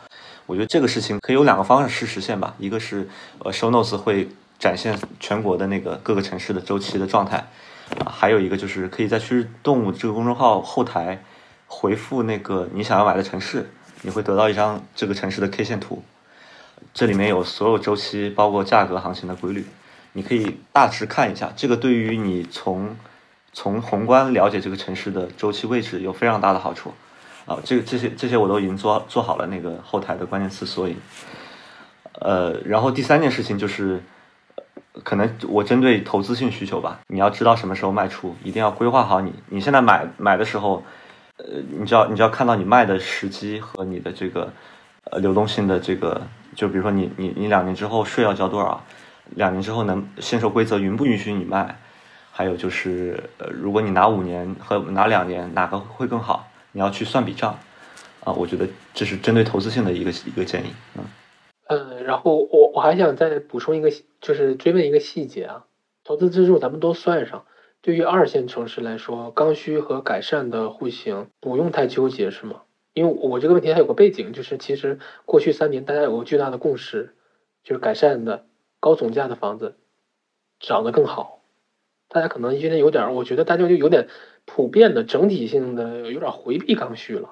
我觉得这个事情可以有两个方式实现吧。一个是呃，show notes 会展现全国的那个各个城市的周期的状态，啊，还有一个就是可以在趋势动物这个公众号后台。回复那个你想要买的城市，你会得到一张这个城市的 K 线图，这里面有所有周期，包括价格行情的规律，你可以大致看一下。这个对于你从从宏观了解这个城市的周期位置有非常大的好处。啊，这个这些这些我都已经做做好了那个后台的关键词索引。呃，然后第三件事情就是，可能我针对投资性需求吧，你要知道什么时候卖出，一定要规划好你你现在买买的时候。呃，你就要你就要看到你卖的时机和你的这个呃流动性的这个，就比如说你你你两年之后税要交多少，两年之后能限售规则允不允许你卖，还有就是呃如果你拿五年和拿两年哪个会更好，你要去算笔账啊，我觉得这是针对投资性的一个一个建议，嗯嗯，然后我我还想再补充一个，就是追问一个细节啊，投资支柱咱们都算上。对于二线城市来说，刚需和改善的户型不用太纠结，是吗？因为我这个问题还有个背景，就是其实过去三年大家有个巨大的共识，就是改善的高总价的房子涨得更好。大家可能现在有点，我觉得大家就有点普遍的整体性的有点回避刚需了。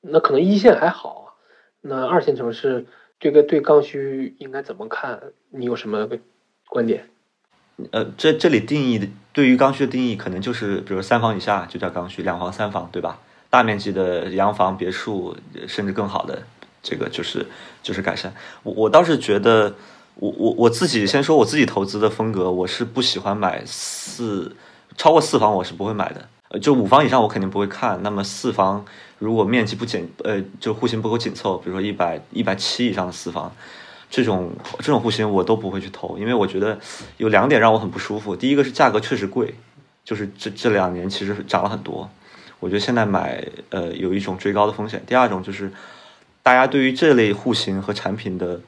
那可能一线还好，那二线城市这个对刚需应该怎么看？你有什么观点？呃，这这里定义的对于刚需的定义，可能就是比如三房以下就叫刚需，两房、三房，对吧？大面积的洋房、别墅，甚至更好的，这个就是就是改善。我我倒是觉得，我我我自己先说我自己投资的风格，我是不喜欢买四超过四房，我是不会买的。就五房以上我肯定不会看。那么四房如果面积不紧，呃，就户型不够紧凑，比如说一百一百七以上的四房。这种这种户型我都不会去投，因为我觉得有两点让我很不舒服。第一个是价格确实贵，就是这这两年其实涨了很多，我觉得现在买呃有一种追高的风险。第二种就是大家对于这类户型和产品的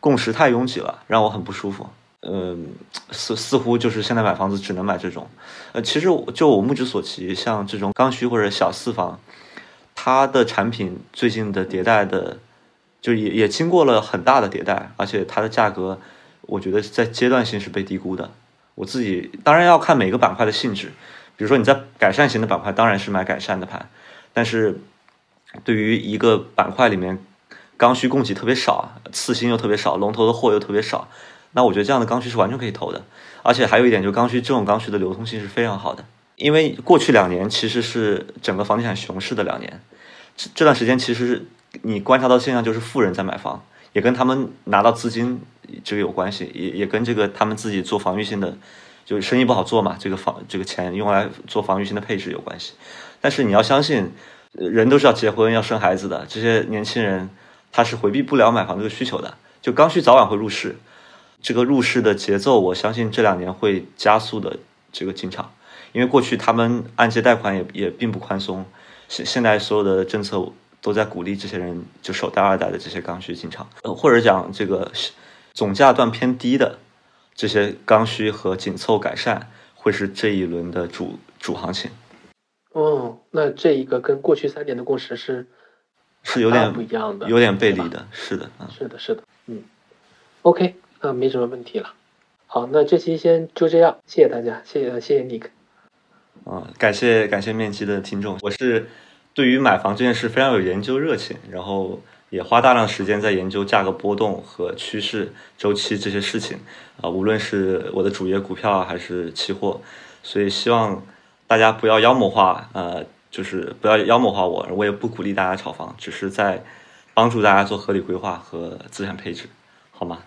共识太拥挤了，让我很不舒服。嗯，似似乎就是现在买房子只能买这种。呃，其实就我目之所及，像这种刚需或者小四房。它的产品最近的迭代的，就也也经过了很大的迭代，而且它的价格，我觉得在阶段性是被低估的。我自己当然要看每个板块的性质，比如说你在改善型的板块，当然是买改善的盘，但是对于一个板块里面刚需供给特别少，次新又特别少，龙头的货又特别少，那我觉得这样的刚需是完全可以投的。而且还有一点，就是刚需这种刚需的流通性是非常好的。因为过去两年其实是整个房地产熊市的两年，这这段时间其实你观察到现象就是富人在买房，也跟他们拿到资金这个有关系，也也跟这个他们自己做防御性的，就是生意不好做嘛，这个房这个钱用来做防御性的配置有关系。但是你要相信，人都是要结婚要生孩子的，这些年轻人他是回避不了买房这个需求的，就刚需早晚会入市，这个入市的节奏，我相信这两年会加速的这个进场。因为过去他们按揭贷款也也并不宽松，现现在所有的政策都在鼓励这些人就首贷二贷的这些刚需进场，呃，或者讲这个总价段偏低的这些刚需和紧凑改善会是这一轮的主主行情。哦，那这一个跟过去三年的共识是是有点不一样的，有点背离的，是的，嗯，是的，是的，嗯，OK，啊没什么问题了。好，那这期先就这样，谢谢大家，谢谢谢谢 Nick。啊，感谢感谢面基的听众，我是对于买房这件事非常有研究热情，然后也花大量时间在研究价格波动和趋势周期这些事情啊，无论是我的主业股票还是期货，所以希望大家不要妖魔化，呃，就是不要妖魔化我，我也不鼓励大家炒房，只是在帮助大家做合理规划和资产配置，好吗？